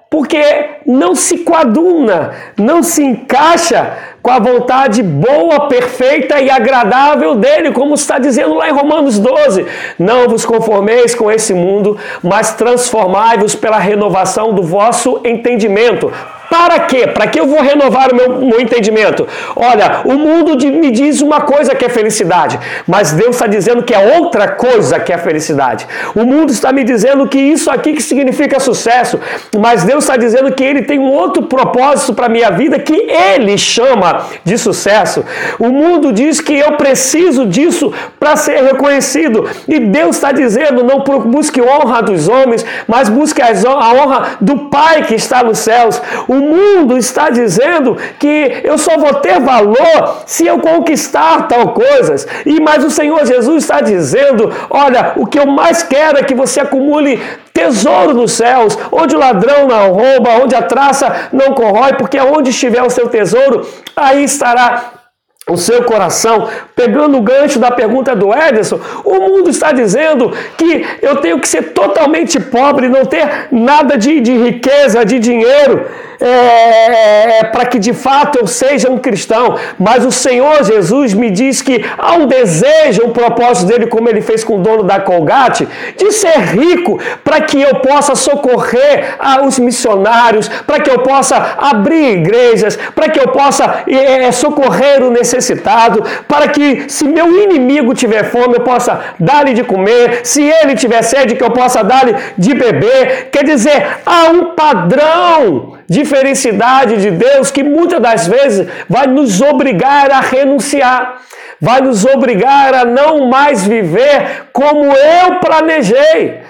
porque não se coaduna, não se encaixa com a vontade boa, perfeita e agradável dele, como está dizendo lá em Romanos 12. Não vos conformeis com esse mundo, mas transformai-vos pela renovação do vosso entendimento para quê? Para que eu vou renovar o meu, meu entendimento? Olha, o mundo me diz uma coisa que é felicidade, mas Deus está dizendo que é outra coisa que é felicidade. O mundo está me dizendo que isso aqui que significa sucesso, mas Deus está dizendo que Ele tem um outro propósito para a minha vida que Ele chama de sucesso. O mundo diz que eu preciso disso para ser reconhecido, e Deus está dizendo: não busque honra dos homens, mas busque a honra do Pai que está nos céus. O mundo está dizendo que eu só vou ter valor se eu conquistar tal coisas. E mas o Senhor Jesus está dizendo: olha, o que eu mais quero é que você acumule tesouro nos céus, onde o ladrão não rouba, onde a traça não corrói, porque onde estiver o seu tesouro, aí estará o seu coração, pegando o gancho da pergunta do Ederson, o mundo está dizendo que eu tenho que ser totalmente pobre, não ter nada de, de riqueza, de dinheiro é, para que de fato eu seja um cristão, mas o Senhor Jesus me diz que há um desejo, um propósito dele, como ele fez com o dono da Colgate, de ser rico, para que eu possa socorrer aos missionários, para que eu possa abrir igrejas, para que eu possa é, é, socorrer o necessitado, para que se meu inimigo tiver fome, eu possa dar-lhe de comer, se ele tiver sede, que eu possa dar-lhe de beber. Quer dizer, há um padrão de felicidade de Deus que muitas das vezes vai nos obrigar a renunciar, vai nos obrigar a não mais viver como eu planejei.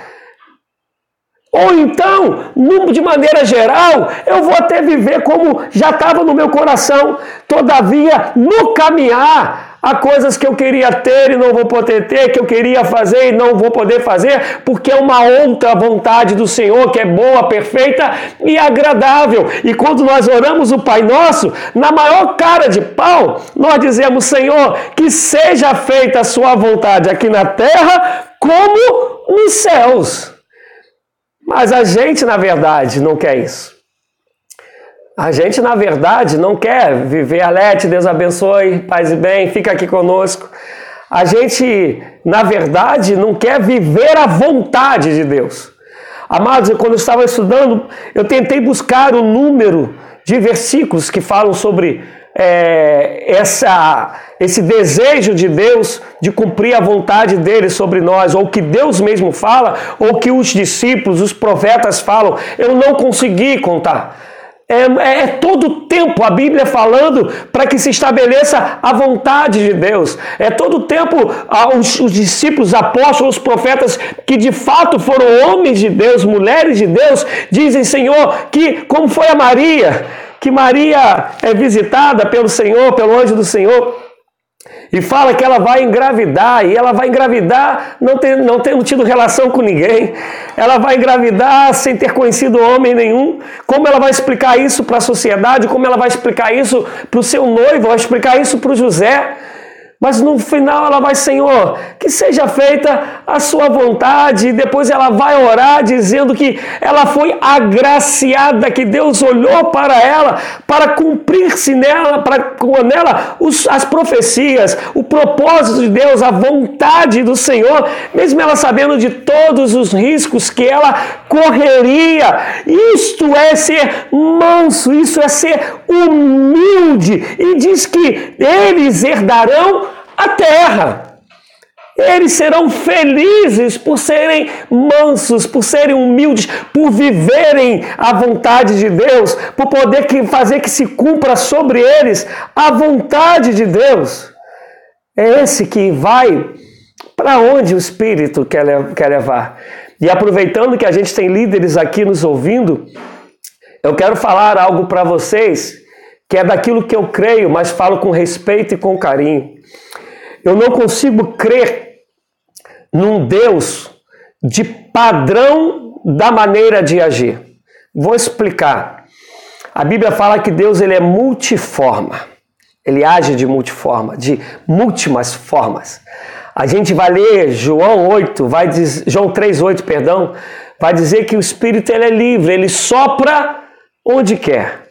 Ou então, de maneira geral, eu vou até viver como já estava no meu coração. Todavia, no caminhar, Há coisas que eu queria ter e não vou poder ter, que eu queria fazer e não vou poder fazer, porque é uma outra vontade do Senhor que é boa, perfeita e agradável. E quando nós oramos o Pai Nosso, na maior cara de pau, nós dizemos: Senhor, que seja feita a Sua vontade aqui na terra como nos céus. Mas a gente, na verdade, não quer isso. A gente, na verdade, não quer viver Alete, Deus abençoe, paz e bem, fica aqui conosco. A gente, na verdade, não quer viver a vontade de Deus. Amados, quando eu estava estudando, eu tentei buscar o número de versículos que falam sobre é, essa, esse desejo de Deus de cumprir a vontade dele sobre nós, ou que Deus mesmo fala, ou que os discípulos, os profetas falam, eu não consegui contar. É, é, é todo o tempo a Bíblia falando para que se estabeleça a vontade de Deus. É todo o tempo ah, os, os discípulos, apóstolos, profetas que de fato foram homens de Deus, mulheres de Deus, dizem, Senhor, que como foi a Maria, que Maria é visitada pelo Senhor, pelo anjo do Senhor, e fala que ela vai engravidar, e ela vai engravidar não, ter, não tendo tido relação com ninguém, ela vai engravidar sem ter conhecido homem nenhum. Como ela vai explicar isso para a sociedade? Como ela vai explicar isso para o seu noivo? Vai explicar isso para o José? Mas no final ela vai, Senhor, que seja feita a sua vontade. E depois ela vai orar dizendo que ela foi agraciada, que Deus olhou para ela para cumprir-se nela, para nela os, as profecias, o propósito de Deus, a vontade do Senhor, mesmo ela sabendo de todos os riscos que ela correria. Isto é ser manso, isso é ser humilde. E diz que eles herdarão a terra. Eles serão felizes por serem mansos, por serem humildes, por viverem a vontade de Deus, por poder fazer que se cumpra sobre eles a vontade de Deus. É esse que vai para onde o Espírito quer levar. E aproveitando que a gente tem líderes aqui nos ouvindo, eu quero falar algo para vocês que é daquilo que eu creio, mas falo com respeito e com carinho. Eu não consigo crer num Deus de padrão da maneira de agir. Vou explicar. A Bíblia fala que Deus ele é multiforma. Ele age de multiforma, de múltiplas formas. A gente vai ler João 8, vai dizer, João 3:8, perdão, vai dizer que o espírito ele é livre, ele sopra onde quer.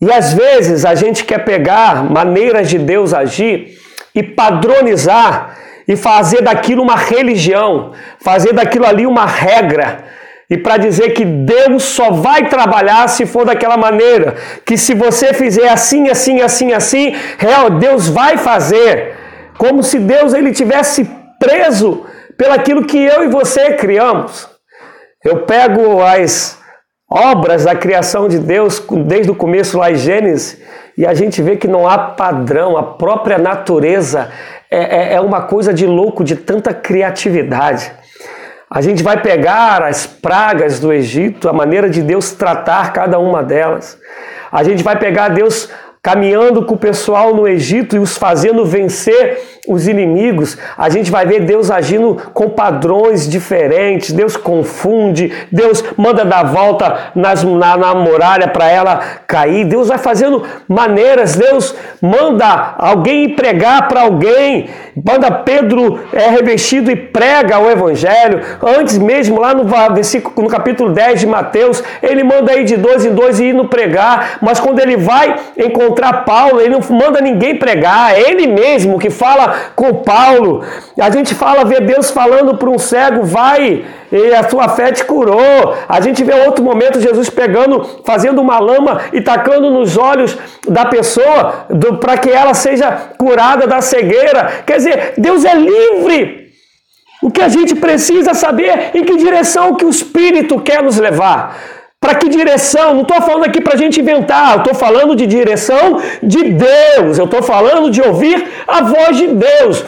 E às vezes a gente quer pegar maneiras de Deus agir e padronizar e fazer daquilo uma religião, fazer daquilo ali uma regra. E para dizer que Deus só vai trabalhar se for daquela maneira, que se você fizer assim, assim, assim, assim, real, Deus vai fazer. Como se Deus ele tivesse preso pelaquilo que eu e você criamos. Eu pego as obras da criação de Deus desde o começo lá em Gênesis e a gente vê que não há padrão, a própria natureza é, é, é uma coisa de louco, de tanta criatividade. A gente vai pegar as pragas do Egito, a maneira de Deus tratar cada uma delas. A gente vai pegar Deus caminhando com o pessoal no Egito e os fazendo vencer os inimigos, a gente vai ver Deus agindo com padrões diferentes. Deus confunde, Deus manda dar volta nas, na, na muralha para ela cair. Deus vai fazendo maneiras. Deus manda alguém pregar para alguém. Manda Pedro é revestido e prega o evangelho. Antes mesmo, lá no versículo, no capítulo 10 de Mateus, ele manda ir de dois em dois e ir no pregar. Mas quando ele vai encontrar Paulo, ele não manda ninguém pregar. É ele mesmo que fala com Paulo. A gente fala, vê Deus falando para um cego, vai, e a sua fé te curou. A gente vê outro momento Jesus pegando, fazendo uma lama e tacando nos olhos da pessoa para que ela seja curada da cegueira. Quer dizer, Deus é livre. O que a gente precisa saber é em que direção que o Espírito quer nos levar. Para que direção? Não estou falando aqui para a gente inventar, eu estou falando de direção de Deus, eu estou falando de ouvir a voz de Deus.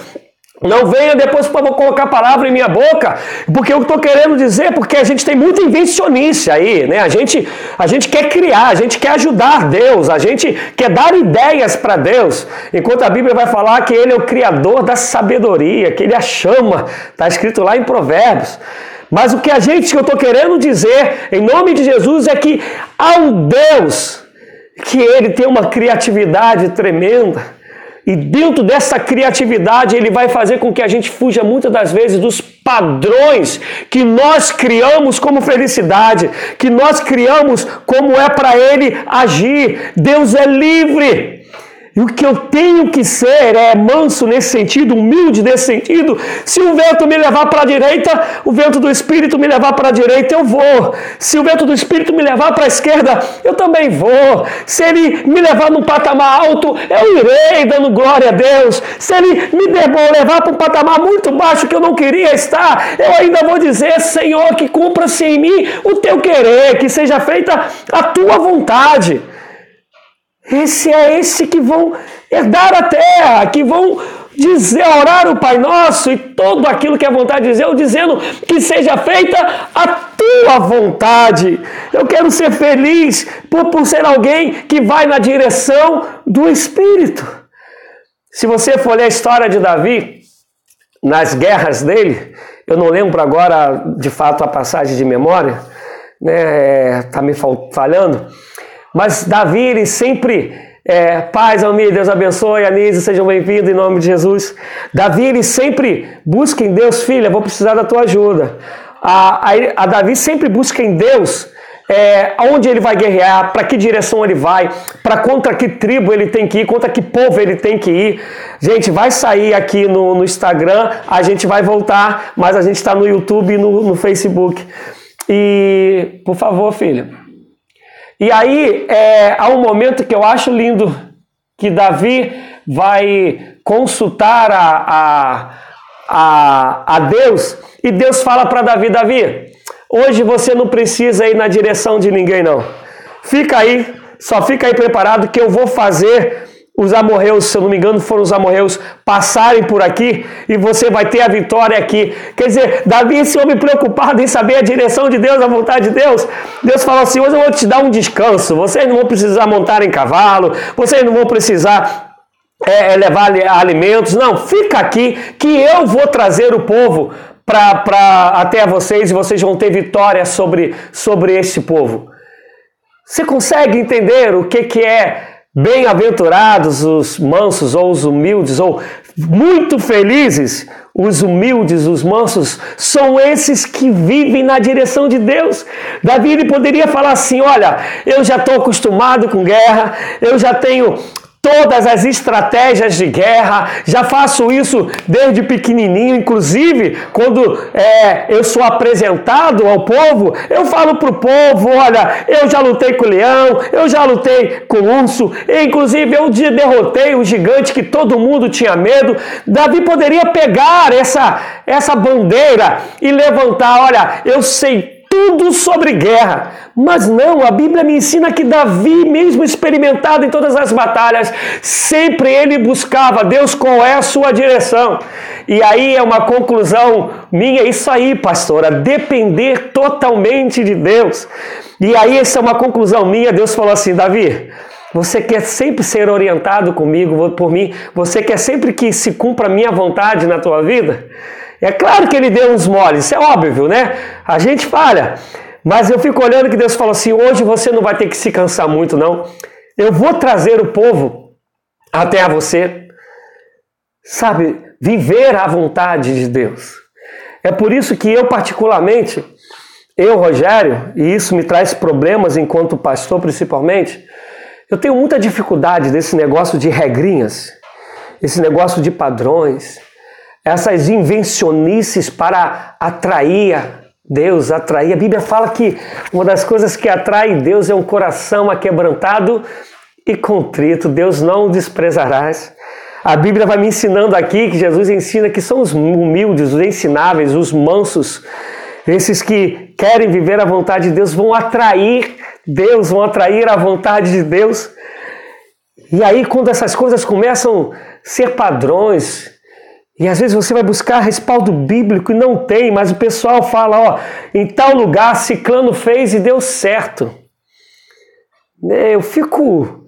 Não venha depois para colocar palavra em minha boca, porque eu estou querendo dizer, porque a gente tem muita invencionice aí, né? A gente, a gente quer criar, a gente quer ajudar Deus, a gente quer dar ideias para Deus, enquanto a Bíblia vai falar que Ele é o Criador da sabedoria, que Ele a chama, está escrito lá em Provérbios. Mas o que a gente, que eu estou querendo dizer, em nome de Jesus, é que há um Deus que ele tem uma criatividade tremenda. E dentro dessa criatividade, ele vai fazer com que a gente fuja muitas das vezes dos padrões que nós criamos como felicidade, que nós criamos como é para ele agir. Deus é livre. E o que eu tenho que ser é manso nesse sentido, humilde nesse sentido. Se o vento me levar para a direita, o vento do Espírito me levar para a direita, eu vou. Se o vento do Espírito me levar para a esquerda, eu também vou. Se ele me levar num patamar alto, eu irei dando glória a Deus. Se ele me levar para um patamar muito baixo que eu não queria estar, eu ainda vou dizer, Senhor, que cumpra-se em mim o teu querer, que seja feita a tua vontade. Esse é esse que vão herdar a terra, que vão dizer, orar o Pai Nosso e tudo aquilo que é vontade de Deus, dizendo que seja feita a tua vontade. Eu quero ser feliz por, por ser alguém que vai na direção do Espírito. Se você for ler a história de Davi, nas guerras dele, eu não lembro agora de fato a passagem de memória, né? Está me falhando mas Davi, ele sempre, é, paz, Almir, Deus abençoe, Anise, sejam bem-vindos em nome de Jesus. Davi, ele sempre busca em Deus, filha, vou precisar da tua ajuda. A, a, a Davi sempre busca em Deus é, onde ele vai guerrear, para que direção ele vai, para contra que tribo ele tem que ir, contra que povo ele tem que ir. Gente, vai sair aqui no, no Instagram, a gente vai voltar, mas a gente está no YouTube e no, no Facebook. E, por favor, filha, e aí é, há um momento que eu acho lindo que Davi vai consultar a, a, a, a Deus e Deus fala para Davi: Davi, hoje você não precisa ir na direção de ninguém, não. Fica aí, só fica aí preparado que eu vou fazer os amorreus, se eu não me engano, foram os amorreus passarem por aqui e você vai ter a vitória aqui. Quer dizer, Davi, esse homem preocupado em saber a direção de Deus, a vontade de Deus, Deus falou assim: hoje eu vou te dar um descanso. Vocês não vão precisar montar em cavalo, vocês não vão precisar é, é levar alimentos. Não, fica aqui que eu vou trazer o povo para até vocês e vocês vão ter vitória sobre, sobre esse povo. Você consegue entender o que, que é Bem-aventurados os mansos ou os humildes, ou muito felizes os humildes, os mansos, são esses que vivem na direção de Deus. Davi ele poderia falar assim: Olha, eu já estou acostumado com guerra, eu já tenho todas as estratégias de guerra, já faço isso desde pequenininho, inclusive quando é, eu sou apresentado ao povo, eu falo para o povo: olha, eu já lutei com o leão, eu já lutei com o urso, inclusive eu derrotei o gigante que todo mundo tinha medo. Davi poderia pegar essa, essa bandeira e levantar: olha, eu sei tudo sobre guerra. Mas não, a Bíblia me ensina que Davi, mesmo experimentado em todas as batalhas, sempre ele buscava Deus qual é a sua direção. E aí é uma conclusão minha, isso aí, pastora, depender totalmente de Deus. E aí essa é uma conclusão minha, Deus falou assim, Davi, você quer sempre ser orientado comigo, por mim? Você quer sempre que se cumpra a minha vontade na tua vida? É claro que ele deu uns moles, isso é óbvio, né? A gente falha. Mas eu fico olhando que Deus falou assim: hoje você não vai ter que se cansar muito, não. Eu vou trazer o povo até a você. Sabe, viver a vontade de Deus. É por isso que eu, particularmente, eu, Rogério, e isso me traz problemas enquanto pastor, principalmente, eu tenho muita dificuldade desse negócio de regrinhas, esse negócio de padrões essas invencionices para atrair Deus, atrair. A Bíblia fala que uma das coisas que atrai Deus é um coração aquebrantado e contrito. Deus não o desprezarás. A Bíblia vai me ensinando aqui que Jesus ensina que são os humildes, os ensináveis, os mansos, esses que querem viver a vontade de Deus, vão atrair Deus, vão atrair a vontade de Deus. E aí, quando essas coisas começam a ser padrões, e às vezes você vai buscar respaldo bíblico e não tem, mas o pessoal fala, ó, em tal lugar Ciclano fez e deu certo. Né, eu fico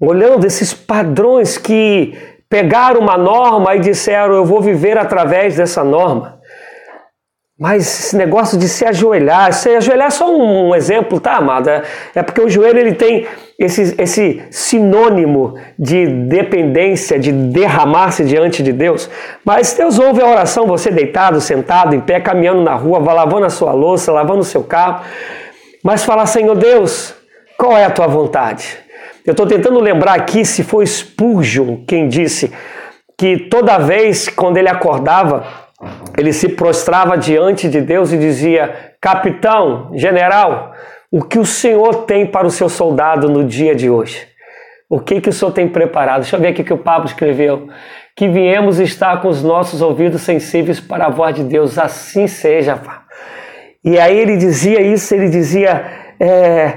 olhando esses padrões que pegaram uma norma e disseram, eu vou viver através dessa norma. Mas esse negócio de se ajoelhar, se ajoelhar é só um exemplo, tá, amada? É porque o joelho ele tem esse, esse sinônimo de dependência, de derramar-se diante de Deus. Mas Deus ouve a oração, você deitado, sentado, em pé, caminhando na rua, lavando a sua louça, lavando o seu carro. Mas falar, Senhor Deus, qual é a tua vontade? Eu estou tentando lembrar aqui se foi Spurgeon quem disse que toda vez quando ele acordava, ele se prostrava diante de Deus e dizia: Capitão, general, o que o Senhor tem para o seu soldado no dia de hoje? O que, que o Senhor tem preparado? Deixa eu ver aqui o que o Pablo escreveu. Que viemos estar com os nossos ouvidos sensíveis para a voz de Deus. Assim seja. E aí ele dizia isso, ele dizia é,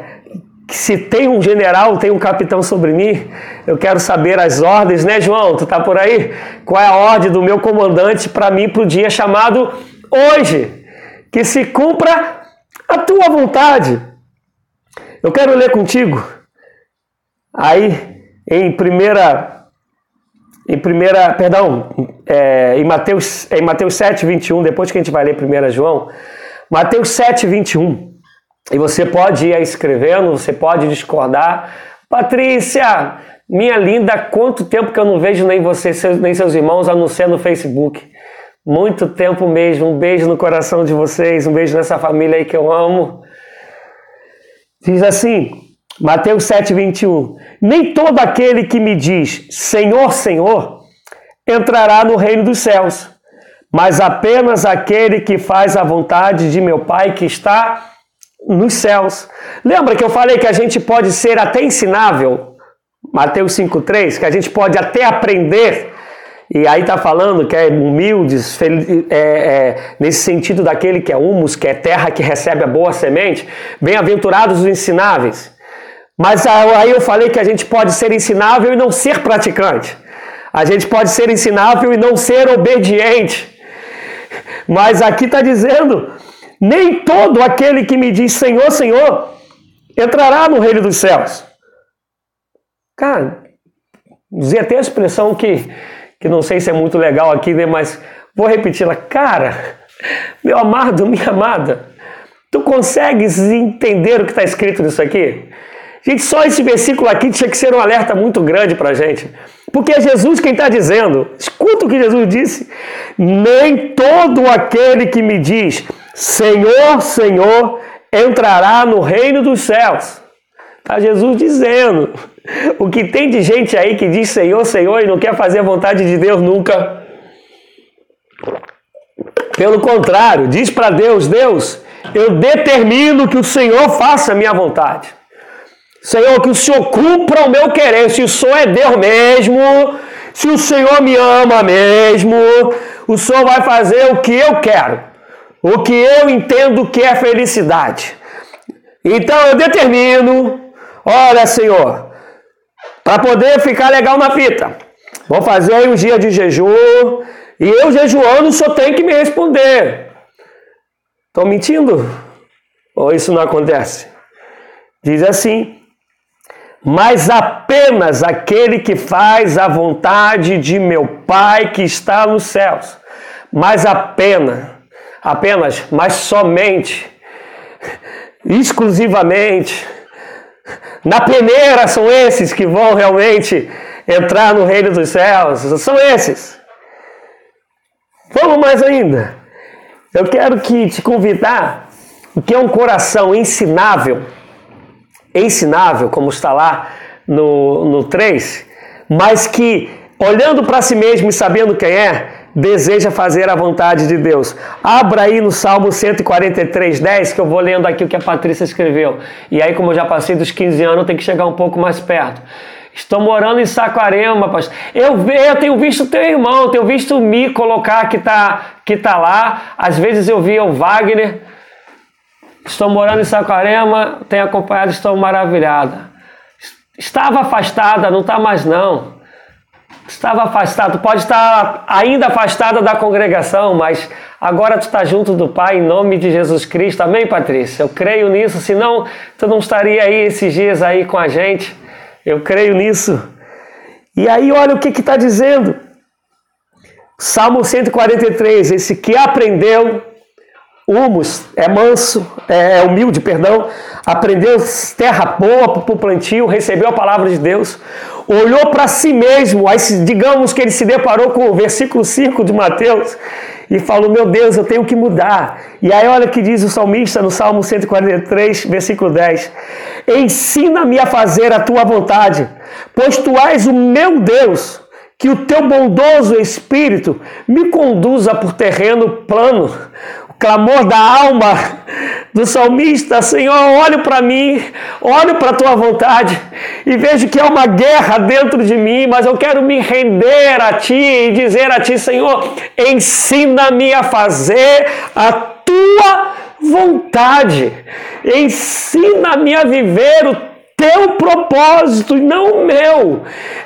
que se tem um general, tem um capitão sobre mim, eu quero saber as ordens, né, João? Tu tá por aí? Qual é a ordem do meu comandante para mim para o dia chamado hoje? Que se cumpra a tua vontade. Eu quero ler contigo Aí, em primeira, em primeira, perdão, é, em, Mateus, em Mateus 7, 21, depois que a gente vai ler 1 João, Mateus 7, 21, e você pode ir escrevendo, você pode discordar. Patrícia, minha linda, quanto tempo que eu não vejo nem você, nem seus irmãos anunciando no Facebook. Muito tempo mesmo. Um beijo no coração de vocês, um beijo nessa família aí que eu amo. Diz assim: Mateus 7, 21. Nem todo aquele que me diz Senhor, Senhor entrará no reino dos céus, mas apenas aquele que faz a vontade de meu Pai que está nos céus. Lembra que eu falei que a gente pode ser até ensinável? Mateus 5,3, que a gente pode até aprender. E aí está falando que é humildes, é, é, nesse sentido daquele que é humus, que é terra que recebe a boa semente. Bem-aventurados os ensináveis. Mas aí eu falei que a gente pode ser ensinável e não ser praticante. A gente pode ser ensinável e não ser obediente. Mas aqui está dizendo: nem todo aquele que me diz Senhor, Senhor, entrará no reino dos céus. Cara, usei até a expressão que, que não sei se é muito legal aqui, né, mas vou repeti-la. Cara, meu amado, minha amada, tu consegues entender o que está escrito nisso aqui? Gente, só esse versículo aqui tinha que ser um alerta muito grande para a gente. Porque é Jesus quem está dizendo. Escuta o que Jesus disse. Nem todo aquele que me diz Senhor, Senhor, entrará no reino dos céus. Está Jesus dizendo. O que tem de gente aí que diz Senhor, Senhor e não quer fazer a vontade de Deus nunca. Pelo contrário, diz para Deus: Deus, eu determino que o Senhor faça a minha vontade. Senhor, que o Senhor cumpra o meu querer. Se o Senhor é Deus mesmo, se o Senhor me ama mesmo, o Senhor vai fazer o que eu quero, o que eu entendo que é felicidade. Então eu determino, olha, Senhor, para poder ficar legal na fita, vou fazer aí um dia de jejum, e eu jejuando, Senhor tem que me responder. Estou mentindo? Ou isso não acontece? Diz assim: mas apenas aquele que faz a vontade de meu Pai que está nos céus. Mas apenas, apenas, mas somente, exclusivamente, na peneira são esses que vão realmente entrar no reino dos céus. São esses. Vamos mais ainda. Eu quero que te convidar, o que é um coração ensinável ensinável, como está lá no, no 3, mas que, olhando para si mesmo e sabendo quem é, deseja fazer a vontade de Deus. Abra aí no Salmo 143, 10, que eu vou lendo aqui o que a Patrícia escreveu. E aí, como eu já passei dos 15 anos, tem que chegar um pouco mais perto. Estou morando em Saquarema, pastor. Eu, eu tenho visto teu irmão, tenho visto o Mi colocar que está que tá lá. Às vezes eu vi o Wagner. Estou morando em Saquarema, tenho acompanhado, estou maravilhada. Estava afastada, não está mais não. Estava afastado, pode estar ainda afastada da congregação, mas agora tu está junto do Pai em nome de Jesus Cristo. Amém, Patrícia? Eu creio nisso, senão tu não estaria aí esses dias aí com a gente. Eu creio nisso. E aí, olha o que está dizendo. Salmo 143, esse que aprendeu humus, é manso, é, é humilde, perdão, aprendeu terra boa para o plantio, recebeu a palavra de Deus, olhou para si mesmo, aí digamos que ele se deparou com o versículo 5 de Mateus, e falou: Meu Deus, eu tenho que mudar. E aí, olha o que diz o salmista no Salmo 143, versículo 10: Ensina-me a fazer a tua vontade, pois tu és o meu Deus. Que o teu bondoso espírito me conduza por terreno plano clamor da alma do salmista: Senhor, olho para mim, olho para a tua vontade e vejo que há uma guerra dentro de mim, mas eu quero me render a ti e dizer a ti, Senhor, ensina-me a fazer a tua vontade, ensina-me a viver o teu propósito e não o meu.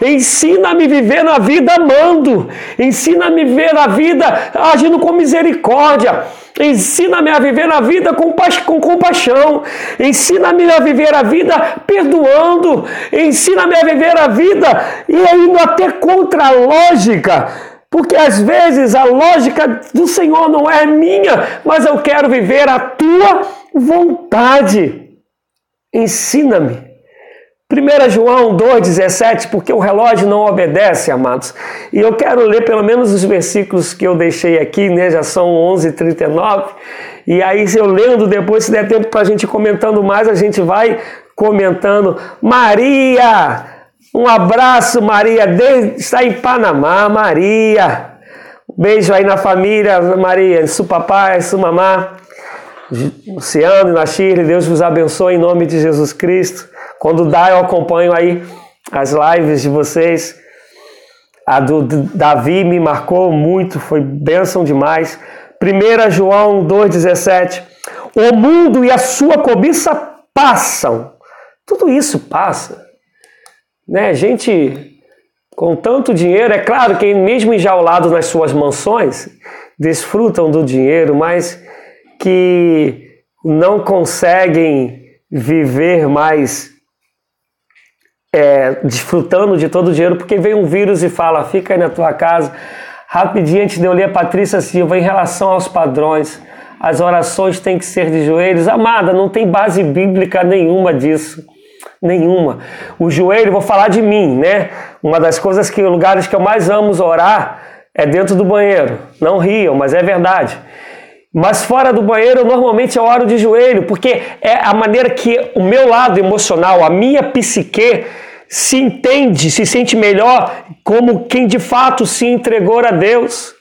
Ensina-me a viver na vida amando, ensina-me a viver a vida agindo com misericórdia. Ensina-me a viver a vida com, com compaixão. Ensina-me a viver a vida perdoando. Ensina-me a viver a vida e indo até contra a lógica. Porque às vezes a lógica do Senhor não é minha, mas eu quero viver a tua vontade. Ensina-me. 1 João 2,17, porque o relógio não obedece, amados. E eu quero ler pelo menos os versículos que eu deixei aqui, né? Já são 11h39. E aí, se eu lendo depois, se der tempo para a gente comentando mais, a gente vai comentando. Maria! Um abraço, Maria. Está em Panamá, Maria. Beijo aí na família, Maria, su papai, su mamá. Luciano e na Chile, Deus vos abençoe em nome de Jesus Cristo. Quando dá, eu acompanho aí as lives de vocês. A do Davi me marcou muito, foi bênção demais. 1 João 2,17. O mundo e a sua cobiça passam. Tudo isso passa. Né? Gente com tanto dinheiro, é claro que mesmo enjaulados nas suas mansões, desfrutam do dinheiro, mas que não conseguem viver mais é, desfrutando de todo o dinheiro, porque vem um vírus e fala, fica aí na tua casa. Rapidinho, antes de eu ler a Patrícia Silva, em relação aos padrões, as orações têm que ser de joelhos. Amada, não tem base bíblica nenhuma disso. Nenhuma. O joelho, vou falar de mim, né? Uma das coisas que, lugares que eu mais amo orar é dentro do banheiro. Não riam, mas é verdade. Mas fora do banheiro, normalmente eu oro de joelho, porque é a maneira que o meu lado emocional, a minha psique, se entende, se sente melhor como quem de fato se entregou a Deus.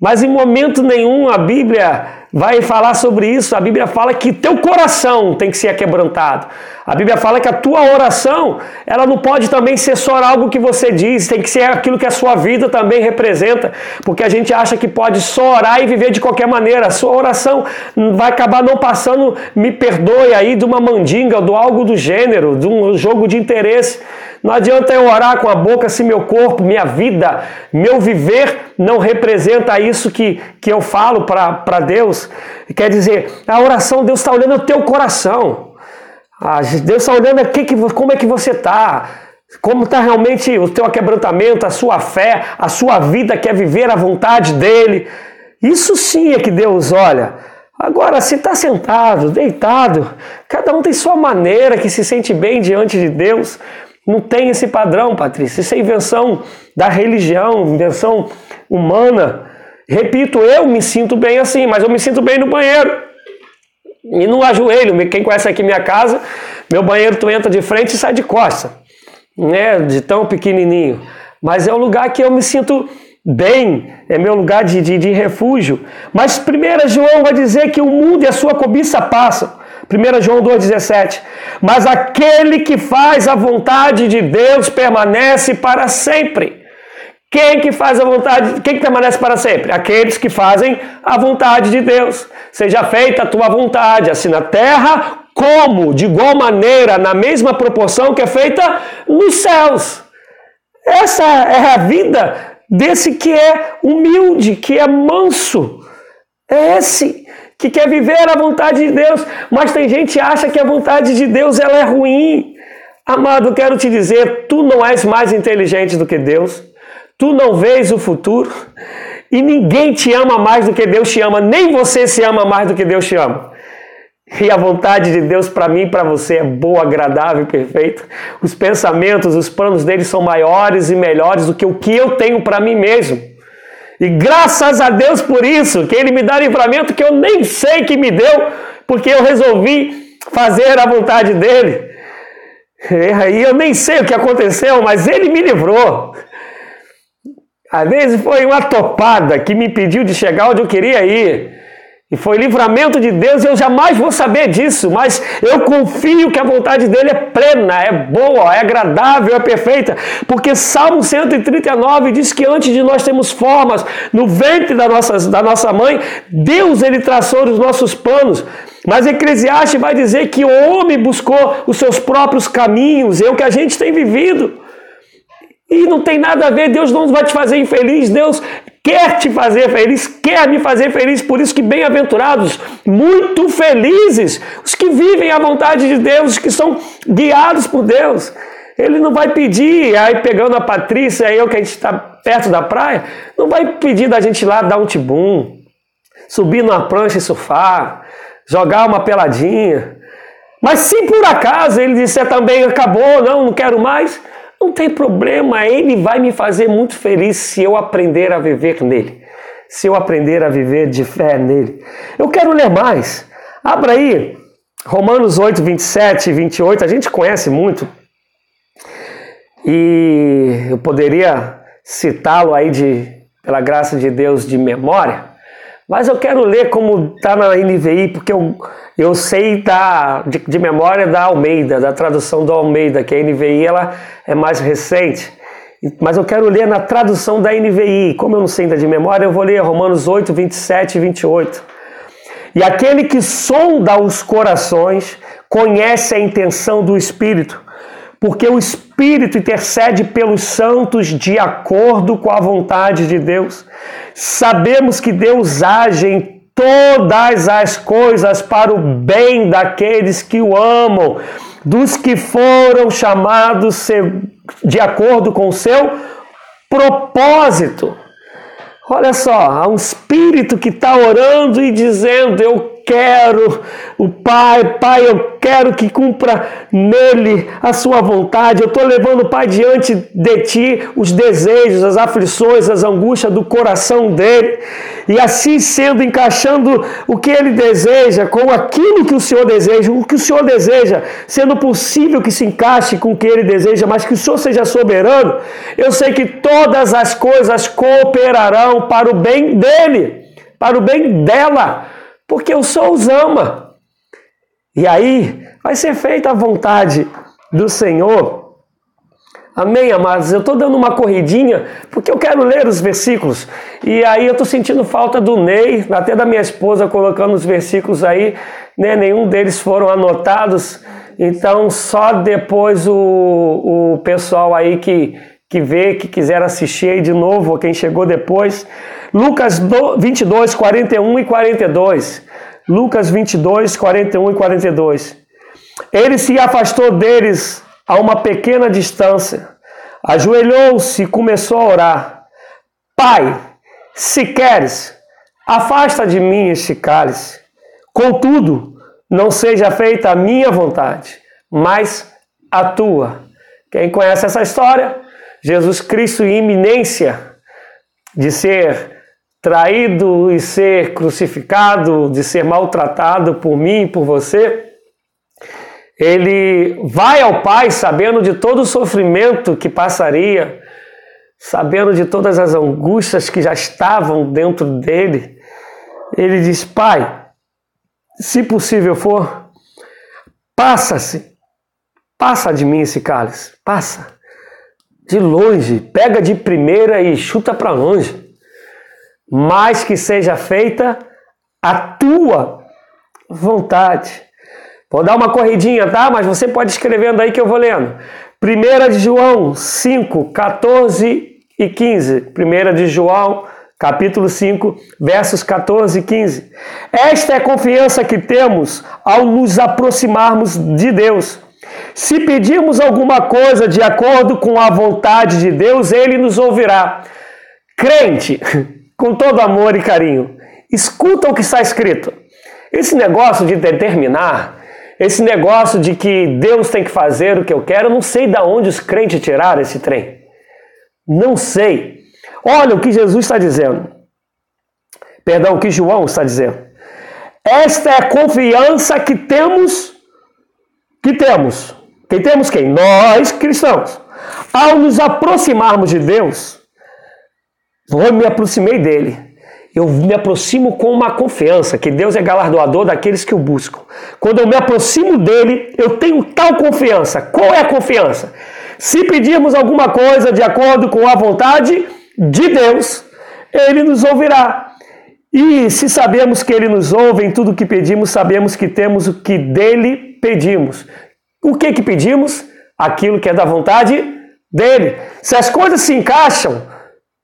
Mas em momento nenhum a Bíblia vai falar sobre isso. A Bíblia fala que teu coração tem que ser quebrantado. A Bíblia fala que a tua oração, ela não pode também ser só algo que você diz, tem que ser aquilo que a sua vida também representa, porque a gente acha que pode só orar e viver de qualquer maneira. A sua oração vai acabar não passando, me perdoe aí, de uma mandinga, de algo do gênero, de um jogo de interesse. Não adianta eu orar com a boca se meu corpo, minha vida, meu viver não representa isso que, que eu falo para Deus. Quer dizer, a oração, Deus está olhando o teu coração. Ah, Deus está olhando aqui, como é que você está. Como está realmente o teu quebrantamento, a sua fé, a sua vida quer viver a vontade dEle. Isso sim é que Deus olha. Agora, se está sentado, deitado, cada um tem sua maneira que se sente bem diante de Deus. Não tem esse padrão, Patrícia. Isso é invenção da religião, invenção humana. Repito, eu me sinto bem assim, mas eu me sinto bem no banheiro. E no ajoelho. Quem conhece aqui minha casa, meu banheiro tu entra de frente e sai de costa. Né? De tão pequenininho. Mas é um lugar que eu me sinto bem, é meu lugar de, de, de refúgio. Mas primeiro João vai dizer que o mundo e a sua cobiça passam. 1 João 2,17. Mas aquele que faz a vontade de Deus permanece para sempre. Quem que faz a vontade, quem que permanece para sempre? Aqueles que fazem a vontade de Deus. Seja feita a tua vontade, assim na terra, como, de igual maneira, na mesma proporção que é feita nos céus. Essa é a vida desse que é humilde, que é manso. É esse que quer viver a vontade de Deus, mas tem gente que acha que a vontade de Deus ela é ruim. Amado, quero te dizer, tu não és mais inteligente do que Deus. Tu não vês o futuro e ninguém te ama mais do que Deus te ama, nem você se ama mais do que Deus te ama. E a vontade de Deus para mim e para você é boa, agradável e perfeita. Os pensamentos, os planos dele são maiores e melhores do que o que eu tenho para mim mesmo. E graças a Deus por isso, que Ele me dá livramento que eu nem sei que me deu, porque eu resolvi fazer a vontade dele. E aí eu nem sei o que aconteceu, mas Ele me livrou. Às vezes foi uma topada que me impediu de chegar onde eu queria ir. E foi livramento de Deus, eu jamais vou saber disso, mas eu confio que a vontade dele é plena, é boa, é agradável, é perfeita, porque Salmo 139 diz que antes de nós termos formas no ventre da nossa, da nossa mãe, Deus ele traçou os nossos planos. Mas Eclesiastes vai dizer que o homem buscou os seus próprios caminhos, é o que a gente tem vivido. E não tem nada a ver, Deus não vai te fazer infeliz, Deus quer te fazer feliz, quer me fazer feliz. Por isso que bem-aventurados, muito felizes, os que vivem a vontade de Deus, os que são guiados por Deus. Ele não vai pedir, aí pegando a Patrícia, eu que a gente está perto da praia, não vai pedir da gente ir lá dar um tibum, subir numa prancha e surfar, jogar uma peladinha. Mas se por acaso ele disser também acabou, não, não quero mais, não tem problema, ele vai me fazer muito feliz se eu aprender a viver nele, se eu aprender a viver de fé nele. Eu quero ler mais. Abra aí, Romanos 8, 27 e 28, a gente conhece muito. E eu poderia citá-lo aí de, pela graça de Deus de memória, mas eu quero ler como está na NVI, porque eu, eu sei da, de, de, memória da Almeida, da tradução do Almeida, que a NVI ela é mais recente. Mas eu quero ler na tradução da NVI. Como eu não sei ainda de memória, eu vou ler Romanos 8, 27 e 28. E aquele que sonda os corações conhece a intenção do Espírito, porque o Espírito intercede pelos santos de acordo com a vontade de Deus. Sabemos que Deus age em todas as coisas para o bem daqueles que o amam, dos que foram chamados de acordo com o seu propósito. Olha só, há um espírito que está orando e dizendo: Eu quero o Pai, Pai, eu quero que cumpra nele a sua vontade. Eu estou levando, Pai, diante de ti os desejos, as aflições, as angústias do coração dele. E assim sendo, encaixando o que ele deseja com aquilo que o Senhor deseja, o que o Senhor deseja, sendo possível que se encaixe com o que ele deseja, mas que o Senhor seja soberano, eu sei que todas as coisas cooperarão para o bem dele, para o bem dela porque o Senhor os ama. E aí vai ser feita a vontade do Senhor. Amém, amados? Eu estou dando uma corridinha porque eu quero ler os versículos. E aí eu estou sentindo falta do Ney, até da minha esposa colocando os versículos aí. Né? Nenhum deles foram anotados. Então, só depois o, o pessoal aí que, que vê, que quiser assistir aí de novo, quem chegou depois. Lucas 22, 41 e 42. Lucas 22, 41 e 42. Ele se afastou deles a uma pequena distância, ajoelhou-se e começou a orar: Pai, se queres, afasta de mim este cálice. Contudo, não seja feita a minha vontade, mas a tua. Quem conhece essa história? Jesus Cristo em iminência de ser traído e ser crucificado, de ser maltratado por mim e por você, ele vai ao Pai sabendo de todo o sofrimento que passaria, sabendo de todas as angústias que já estavam dentro dele. Ele diz: Pai, se possível for, passa-se, passa de mim esse cálice, passa. De longe, pega de primeira e chuta para longe mas que seja feita a tua vontade. Vou dar uma corridinha, tá? Mas você pode escrevendo aí que eu vou lendo. 1 de João 5, 14 e 15. 1 de João, capítulo 5, versos 14 e 15. Esta é a confiança que temos ao nos aproximarmos de Deus. Se pedirmos alguma coisa de acordo com a vontade de Deus, ele nos ouvirá. Crente, com todo amor e carinho. Escuta o que está escrito. Esse negócio de determinar, esse negócio de que Deus tem que fazer o que eu quero, não sei de onde os crentes tiraram esse trem. Não sei. Olha o que Jesus está dizendo. Perdão, o que João está dizendo. Esta é a confiança que temos, que temos. Quem temos quem? Nós cristãos. Ao nos aproximarmos de Deus, eu me aproximei dele. Eu me aproximo com uma confiança que Deus é galardoador daqueles que o buscam. Quando eu me aproximo dele, eu tenho tal confiança. Qual é a confiança? Se pedirmos alguma coisa de acordo com a vontade de Deus, ele nos ouvirá. E se sabemos que ele nos ouve em tudo que pedimos, sabemos que temos o que dele pedimos. O que que pedimos? Aquilo que é da vontade dele. Se as coisas se encaixam,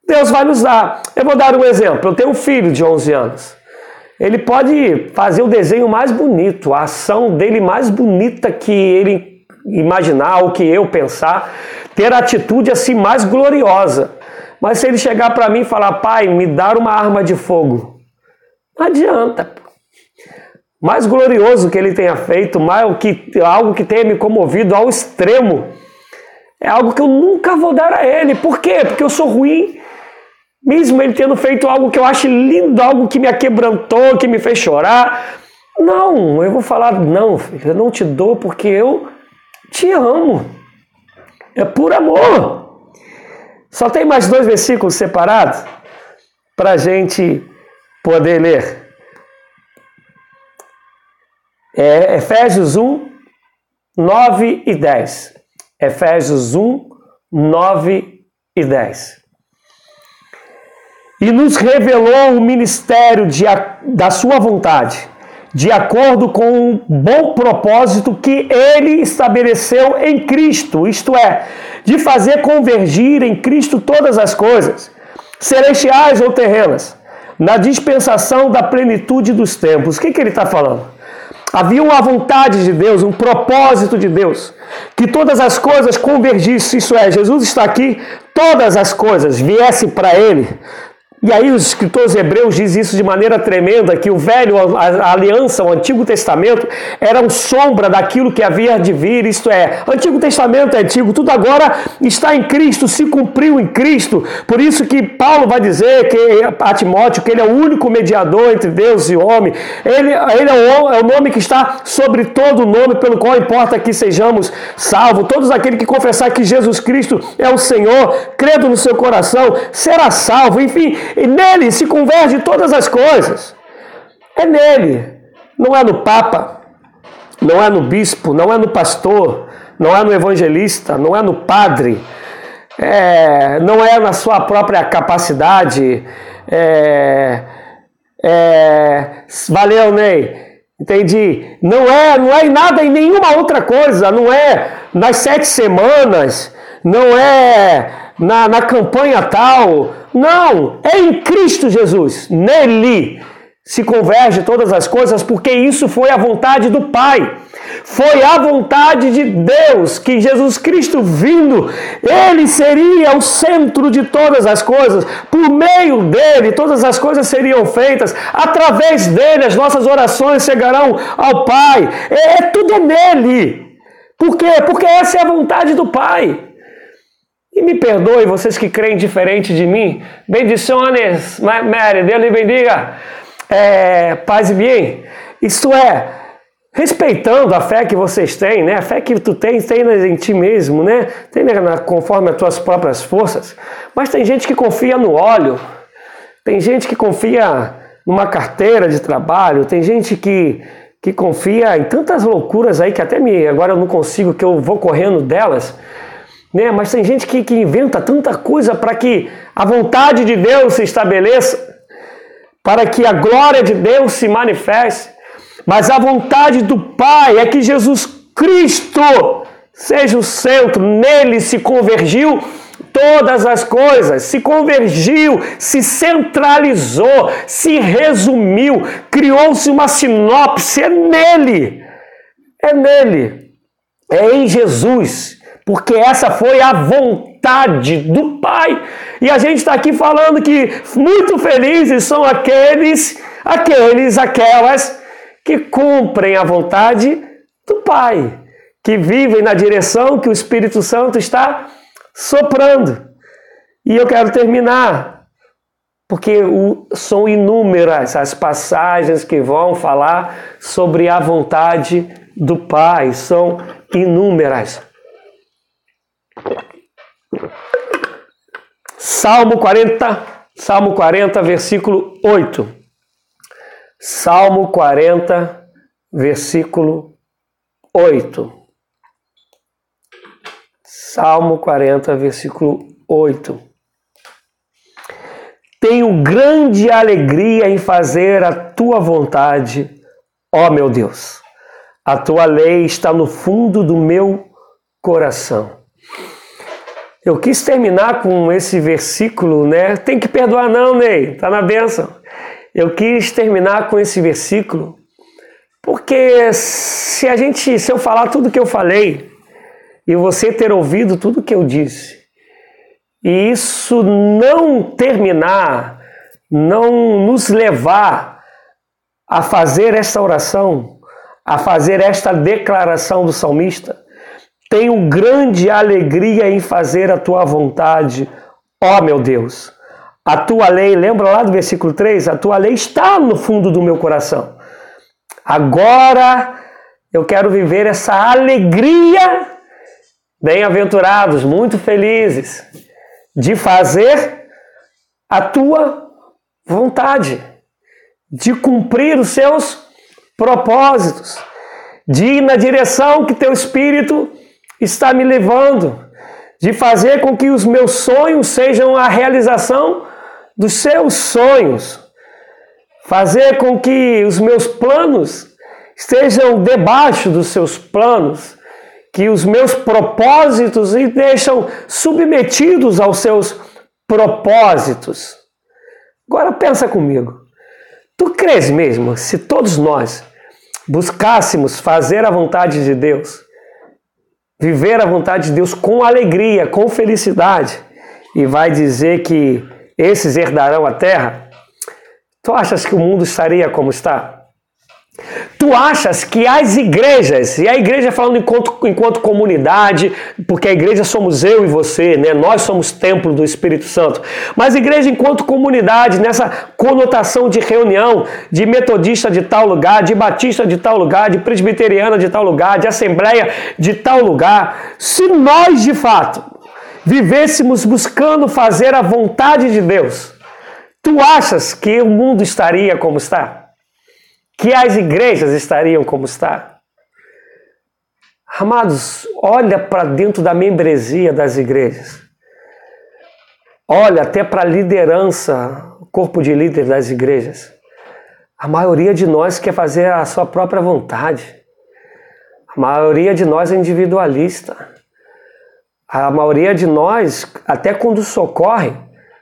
Deus vai nos dar. Eu vou dar um exemplo. Eu tenho um filho de 11 anos. Ele pode fazer o desenho mais bonito, a ação dele mais bonita que ele imaginar, ou que eu pensar, ter a atitude assim mais gloriosa. Mas se ele chegar para mim e falar, pai, me dar uma arma de fogo, não adianta. Mais glorioso que ele tenha feito, mais que, algo que tenha me comovido ao extremo, é algo que eu nunca vou dar a ele. Por quê? Porque eu sou ruim mesmo ele tendo feito algo que eu acho lindo, algo que me aquebrantou, que me fez chorar. Não, eu vou falar, não, filho, eu não te dou porque eu te amo. É por amor. Só tem mais dois versículos separados para a gente poder ler. É Efésios 1, 9 e 10. Efésios 1, 9 e 10 e nos revelou o ministério de, da sua vontade, de acordo com o bom propósito que ele estabeleceu em Cristo, isto é, de fazer convergir em Cristo todas as coisas, celestiais ou terrenas, na dispensação da plenitude dos tempos. O que, que ele está falando? Havia uma vontade de Deus, um propósito de Deus, que todas as coisas convergissem, isso é, Jesus está aqui, todas as coisas viessem para Ele, e aí os escritores hebreus dizem isso de maneira tremenda, que o velho, a aliança, o Antigo Testamento, era um sombra daquilo que havia de vir, isto é, Antigo Testamento é antigo, tudo agora está em Cristo, se cumpriu em Cristo, por isso que Paulo vai dizer que a Timóteo que ele é o único mediador entre Deus e homem, ele, ele é, o, é o nome que está sobre todo o nome, pelo qual importa que sejamos salvos, todos aqueles que confessar que Jesus Cristo é o Senhor, credo no seu coração, será salvo, enfim, e nele se converge todas as coisas. É nele. Não é no Papa, não é no bispo, não é no pastor, não é no evangelista, não é no padre, é, não é na sua própria capacidade. É, é, valeu, Ney. Entendi. Não é, não é em nada em nenhuma outra coisa. Não é nas sete semanas. Não é na, na campanha tal. Não, é em Cristo Jesus, nele se converge todas as coisas, porque isso foi a vontade do Pai. Foi a vontade de Deus que Jesus Cristo vindo, ele seria o centro de todas as coisas. Por meio dele, todas as coisas seriam feitas. Através dele, as nossas orações chegarão ao Pai. É, é tudo nele. Por quê? Porque essa é a vontade do Pai. E me perdoe, vocês que creem diferente de mim. Bendições, Mary, Deus lhe bendiga. É, paz e bem. Isto é, respeitando a fé que vocês têm, né? A fé que tu tens, tem em ti mesmo, né? Tem conforme as tuas próprias forças. Mas tem gente que confia no óleo. Tem gente que confia numa carteira de trabalho. Tem gente que que confia em tantas loucuras aí que até me agora eu não consigo que eu vou correndo delas. Né? Mas tem gente que, que inventa tanta coisa para que a vontade de Deus se estabeleça, para que a glória de Deus se manifeste. Mas a vontade do Pai é que Jesus Cristo seja o centro, nele se convergiu todas as coisas, se convergiu, se centralizou, se resumiu, criou-se uma sinopse, é nele, é nele, é em Jesus porque essa foi a vontade do Pai. E a gente está aqui falando que muito felizes são aqueles, aqueles, aquelas que cumprem a vontade do Pai, que vivem na direção que o Espírito Santo está soprando. E eu quero terminar porque o, são inúmeras as passagens que vão falar sobre a vontade do Pai, são inúmeras. Salmo 40, Salmo 40, versículo 8. Salmo 40, versículo 8. Salmo 40, versículo 8. Tenho grande alegria em fazer a tua vontade, ó meu Deus. A tua lei está no fundo do meu coração. Eu quis terminar com esse versículo, né? Tem que perdoar não, Ney, tá na benção. Eu quis terminar com esse versículo porque se a gente, se eu falar tudo que eu falei e você ter ouvido tudo que eu disse, e isso não terminar, não nos levar a fazer esta oração, a fazer esta declaração do salmista, tenho grande alegria em fazer a tua vontade, ó meu Deus. A tua lei, lembra lá do versículo 3? A tua lei está no fundo do meu coração. Agora eu quero viver essa alegria, bem-aventurados, muito felizes, de fazer a tua vontade, de cumprir os seus propósitos, de ir na direção que teu espírito está me levando, de fazer com que os meus sonhos sejam a realização dos seus sonhos, fazer com que os meus planos estejam debaixo dos seus planos, que os meus propósitos me deixam submetidos aos seus propósitos. Agora pensa comigo. Tu crês mesmo se todos nós buscássemos fazer a vontade de Deus, viver a vontade de Deus com alegria, com felicidade, e vai dizer que esses herdarão a terra? Tu achas que o mundo estaria como está? Tu achas que as igrejas, e a igreja falando enquanto, enquanto comunidade, porque a igreja somos eu e você, né? nós somos templo do Espírito Santo, mas igreja enquanto comunidade, nessa conotação de reunião, de metodista de tal lugar, de batista de tal lugar, de presbiteriana de tal lugar, de assembleia de tal lugar, se nós de fato vivêssemos buscando fazer a vontade de Deus, tu achas que o mundo estaria como está? Que as igrejas estariam como está? Amados, olha para dentro da membresia das igrejas. Olha até para a liderança, o corpo de líderes das igrejas. A maioria de nós quer fazer a sua própria vontade. A maioria de nós é individualista. A maioria de nós, até quando socorre,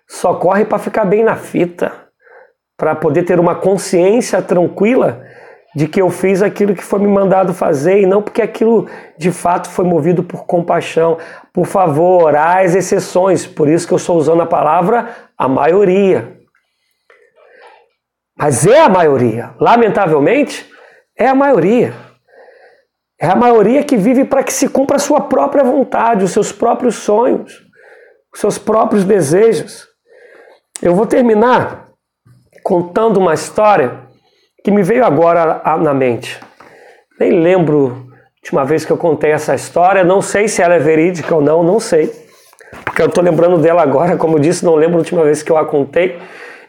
socorre para ficar bem na fita para poder ter uma consciência tranquila de que eu fiz aquilo que foi me mandado fazer e não porque aquilo de fato foi movido por compaixão. Por favor, há as exceções, por isso que eu estou usando a palavra a maioria. Mas é a maioria, lamentavelmente, é a maioria. É a maioria que vive para que se cumpra a sua própria vontade, os seus próprios sonhos, os seus próprios desejos. Eu vou terminar contando uma história que me veio agora na mente. Nem lembro de uma vez que eu contei essa história, não sei se ela é verídica ou não, não sei. Porque eu estou lembrando dela agora, como eu disse, não lembro a última vez que eu a contei.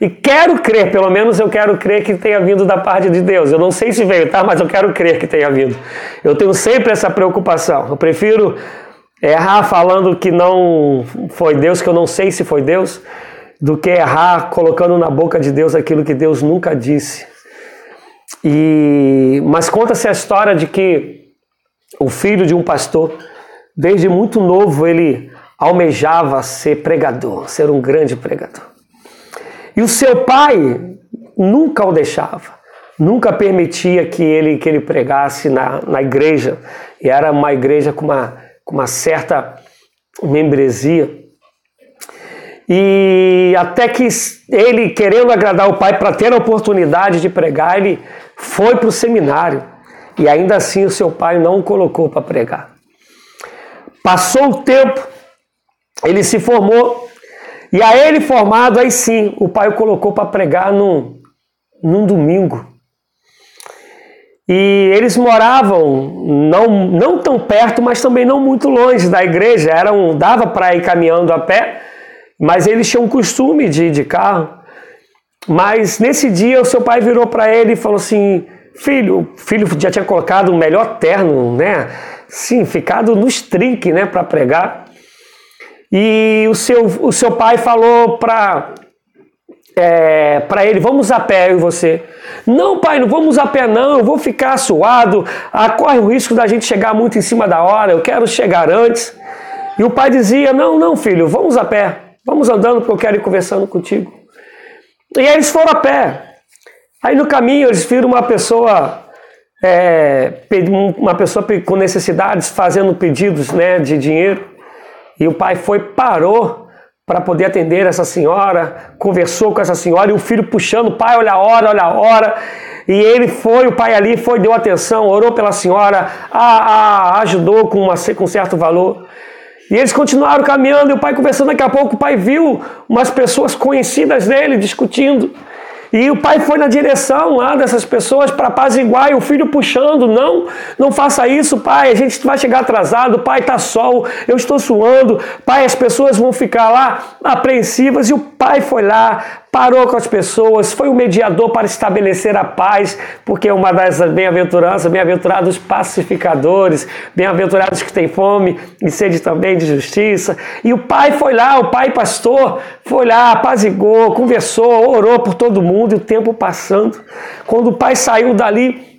E quero crer, pelo menos eu quero crer que tenha vindo da parte de Deus. Eu não sei se veio, tá? Mas eu quero crer que tenha vindo. Eu tenho sempre essa preocupação. Eu prefiro errar falando que não foi Deus, que eu não sei se foi Deus, do que errar colocando na boca de Deus aquilo que Deus nunca disse. E mas conta-se a história de que o filho de um pastor, desde muito novo, ele almejava ser pregador, ser um grande pregador. E o seu pai nunca o deixava, nunca permitia que ele que ele pregasse na, na igreja. E era uma igreja com uma, com uma certa membresia. E até que ele, querendo agradar o pai para ter a oportunidade de pregar, ele foi para o seminário. E ainda assim o seu pai não o colocou para pregar. Passou o tempo, ele se formou E a ele formado, aí sim, o pai o colocou para pregar num, num domingo. E eles moravam não, não tão perto, mas também não muito longe da igreja. Era um, dava para ir caminhando a pé, mas eles tinham um costume de ir de carro. Mas nesse dia o seu pai virou para ele e falou assim: Filho, o filho já tinha colocado o melhor terno, né? Sim, ficado nos trinques, né, para pregar. E o seu, o seu pai falou para é, para ele, vamos a pé, eu e você. Não, pai, não vamos a pé, não, eu vou ficar suado, ah, corre o risco da gente chegar muito em cima da hora, eu quero chegar antes. E o pai dizia: Não, não, filho, vamos a pé, vamos andando, porque eu quero ir conversando contigo. E aí eles foram a pé. Aí no caminho eles viram uma pessoa, é, uma pessoa com necessidades fazendo pedidos né, de dinheiro. E o pai foi, parou para poder atender essa senhora, conversou com essa senhora e o filho puxando, pai, olha a hora, olha a hora. E ele foi, o pai ali foi, deu atenção, orou pela senhora, a, a, ajudou com, uma, com certo valor. E eles continuaram caminhando e o pai conversando. Daqui a pouco o pai viu umas pessoas conhecidas dele discutindo. E o pai foi na direção lá dessas pessoas para apaziguar e o filho puxando: não, não faça isso, pai, a gente vai chegar atrasado, pai, está sol, eu estou suando, pai, as pessoas vão ficar lá apreensivas. E o pai foi lá, parou com as pessoas, foi o mediador para estabelecer a paz, porque uma das bem-aventuranças, bem-aventurados pacificadores, bem-aventurados que têm fome e sede também de justiça. E o pai foi lá, o pai pastor, foi lá, apazigou, conversou, orou por todo mundo e o tempo passando. Quando o pai saiu dali,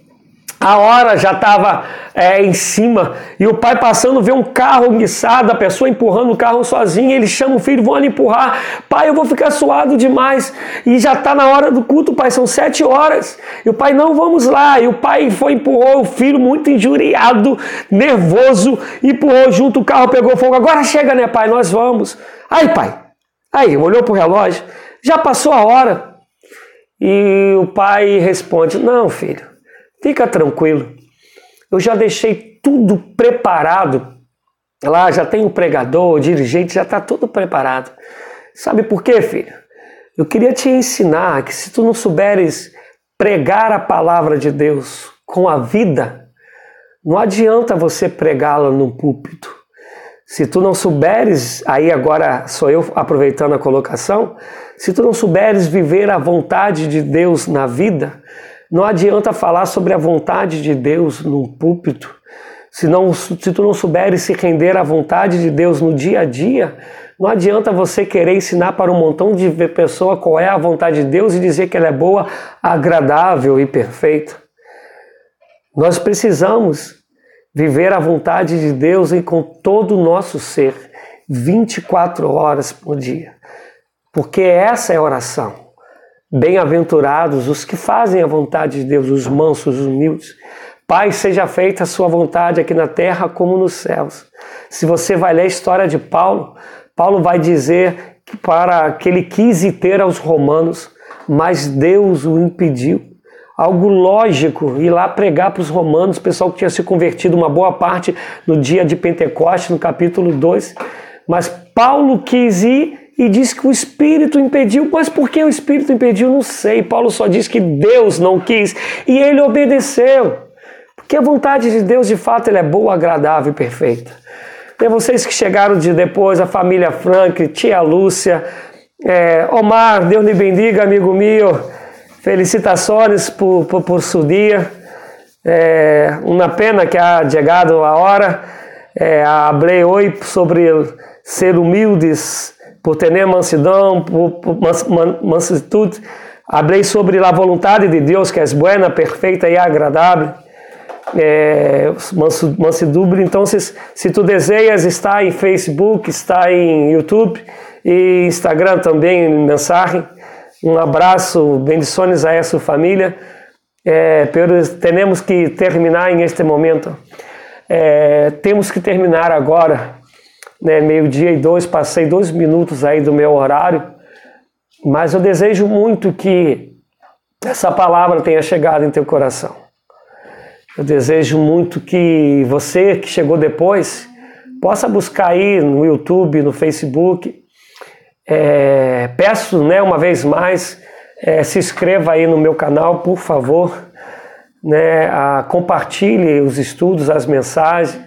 a hora já estava é, em cima e o pai passando vê um carro enguiçado, a pessoa empurrando o carro sozinha. Ele chama o filho, vão ali empurrar. Pai, eu vou ficar suado demais. E já está na hora do culto, pai, são sete horas. E o pai, não, vamos lá. E o pai foi, empurrou o filho, muito injuriado, nervoso, empurrou junto o carro, pegou fogo. Agora chega, né, pai? Nós vamos. Aí, pai, aí, olhou para o relógio, já passou a hora. E o pai responde: Não, filho. Fica tranquilo. Eu já deixei tudo preparado. Lá já tem o pregador, o dirigente, já está tudo preparado. Sabe por quê, filho? Eu queria te ensinar que se tu não souberes pregar a palavra de Deus com a vida, não adianta você pregá-la no púlpito. Se tu não souberes, aí agora sou eu aproveitando a colocação, se tu não souberes viver a vontade de Deus na vida, não adianta falar sobre a vontade de Deus num púlpito. Se, não, se tu não souberes se render à vontade de Deus no dia a dia, não adianta você querer ensinar para um montão de pessoa qual é a vontade de Deus e dizer que ela é boa, agradável e perfeita. Nós precisamos viver a vontade de Deus e com todo o nosso ser, 24 horas por dia. Porque essa é a oração. Bem-aventurados os que fazem a vontade de Deus, os mansos, os humildes. Pai, seja feita a sua vontade aqui na terra como nos céus. Se você vai ler a história de Paulo, Paulo vai dizer que para que ele quis ir ter aos romanos, mas Deus o impediu. Algo lógico ir lá pregar para os romanos, pessoal que tinha se convertido uma boa parte no dia de Pentecostes, no capítulo 2. Mas Paulo quis ir e diz que o Espírito impediu. Mas por que o Espírito impediu? Não sei. Paulo só diz que Deus não quis e ele obedeceu. Porque a vontade de Deus, de fato, ela é boa, agradável e perfeita. Tem vocês que chegaram de depois, a família Frank, tia Lúcia, é, Omar, Deus lhe bendiga, amigo meu. Felicitações por, por, por seu dia. É, uma pena que ha chegado a hora. É, hablei hoje sobre ser humildes por ter mansidão, por, por mansitude. Hablei sobre a vontade de Deus, que é buena, perfeita e agradável. É, mansidumbre. Então, se, se tu desejas, está em Facebook, está em YouTube e Instagram também, mensagem. Um abraço, bendições a essa família. É, temos que terminar em este momento. É, temos que terminar agora né, meio-dia e dois, passei dois minutos aí do meu horário, mas eu desejo muito que essa palavra tenha chegado em teu coração. Eu desejo muito que você que chegou depois possa buscar aí no YouTube, no Facebook É, peço, né, uma vez mais, é, se inscreva aí no meu canal, por favor, né, a, compartilhe os estudos, as mensagens.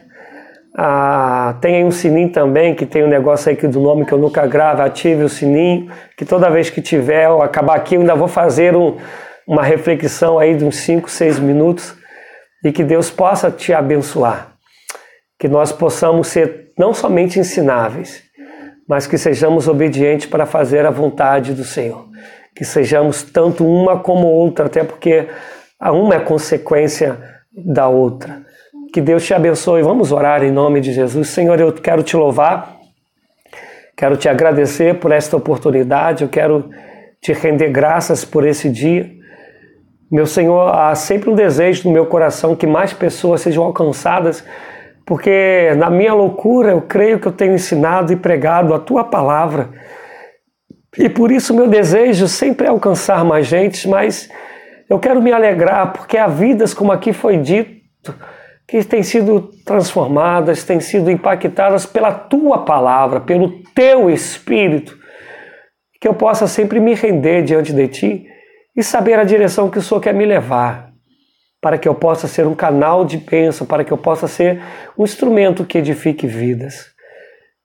Ah, tem aí um sininho também, que tem um negócio aí que, do nome que eu nunca gravo, ative o sininho, que toda vez que tiver, eu acabar aqui, eu ainda vou fazer um, uma reflexão aí de uns 5, 6 minutos e que Deus possa te abençoar. Que nós possamos ser não somente ensináveis, mas que sejamos obedientes para fazer a vontade do Senhor. Que sejamos tanto uma como outra, até porque a uma é consequência da outra. Que Deus te abençoe. Vamos orar em nome de Jesus. Senhor, eu quero te louvar, quero te agradecer por esta oportunidade, eu quero te render graças por esse dia. Meu Senhor, há sempre um desejo no meu coração que mais pessoas sejam alcançadas, porque na minha loucura eu creio que eu tenho ensinado e pregado a tua palavra. E por isso meu desejo sempre é alcançar mais gente, mas eu quero me alegrar porque há vidas, como aqui foi dito, que têm sido transformadas, têm sido impactadas pela tua palavra, pelo teu espírito, que eu possa sempre me render diante de ti e saber a direção que o Senhor quer me levar, para que eu possa ser um canal de bênção, para que eu possa ser um instrumento que edifique vidas.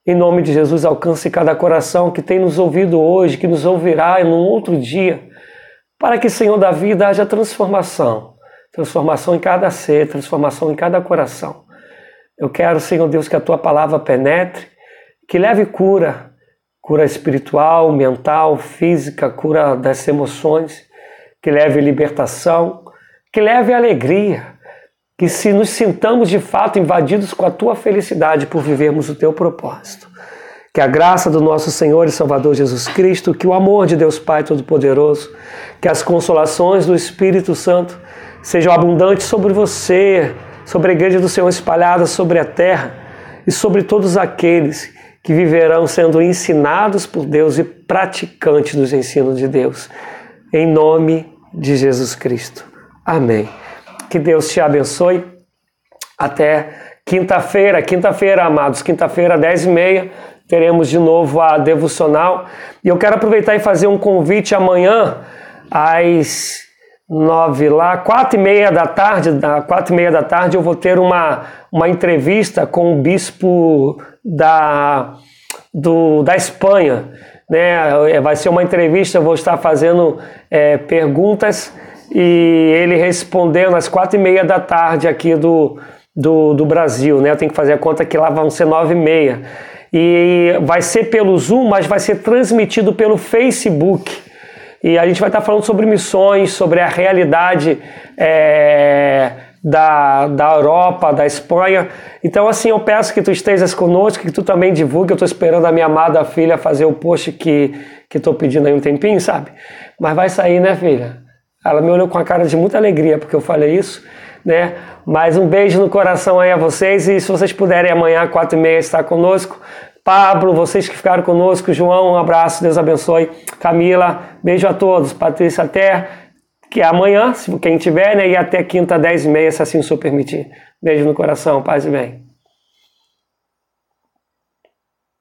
Em nome de Jesus, alcance cada coração que tem nos ouvido hoje, que nos ouvirá em um outro dia, para que, Senhor da vida, haja transformação transformação em cada ser, transformação em cada coração. Eu quero, Senhor Deus, que a tua palavra penetre, que leve cura, cura espiritual, mental, física, cura das emoções, que leve libertação, que leve alegria, que se nos sintamos de fato invadidos com a tua felicidade por vivermos o teu propósito. Que a graça do nosso Senhor e Salvador Jesus Cristo, que o amor de Deus Pai Todo-Poderoso, que as consolações do Espírito Santo sejam abundantes sobre você, sobre a igreja do Senhor espalhada sobre a terra e sobre todos aqueles que viverão sendo ensinados por Deus e praticantes dos ensinos de Deus. Em nome de Jesus Cristo. Amém. Que Deus te abençoe. Até quinta-feira. Quinta-feira, amados. Quinta-feira, 10 e meia, teremos de novo a devocional. E eu quero aproveitar e fazer um convite amanhã às nove lá, quatro e meia da tarde, quatro e meia da tarde eu vou ter uma, uma entrevista com o bispo da, do, da Espanha, né? Vai ser uma entrevista, eu vou estar fazendo é, perguntas e ele respondendo às quatro e meia da tarde aqui do, do, do Brasil, né? Eu tenho que fazer a conta que lá vão ser nove e meia. E vai ser pelo Zoom, mas vai ser transmitido pelo Facebook. E a gente vai estar falando sobre missões, sobre a realidade é, da, da Europa, da Espanha. Então, assim, eu peço que tu estejas conosco, que tu também divulgue. Eu estou esperando a minha amada filha fazer o post que estou pedindo aí um tempinho, sabe? Mas vai sair, né, filha? Ela me olhou com a cara de muita alegria porque eu falei isso, né? Mas um beijo no coração aí a vocês e se vocês puderem amanhã, quatro e meia, estar conosco, Pablo, vocês que ficaram conosco, João, um abraço, Deus abençoe. Camila, beijo a todos. Patrícia, até que amanhã, se quem tiver, né? E até quinta, dez e meia, se assim o senhor permitir. Beijo no coração, paz e bem.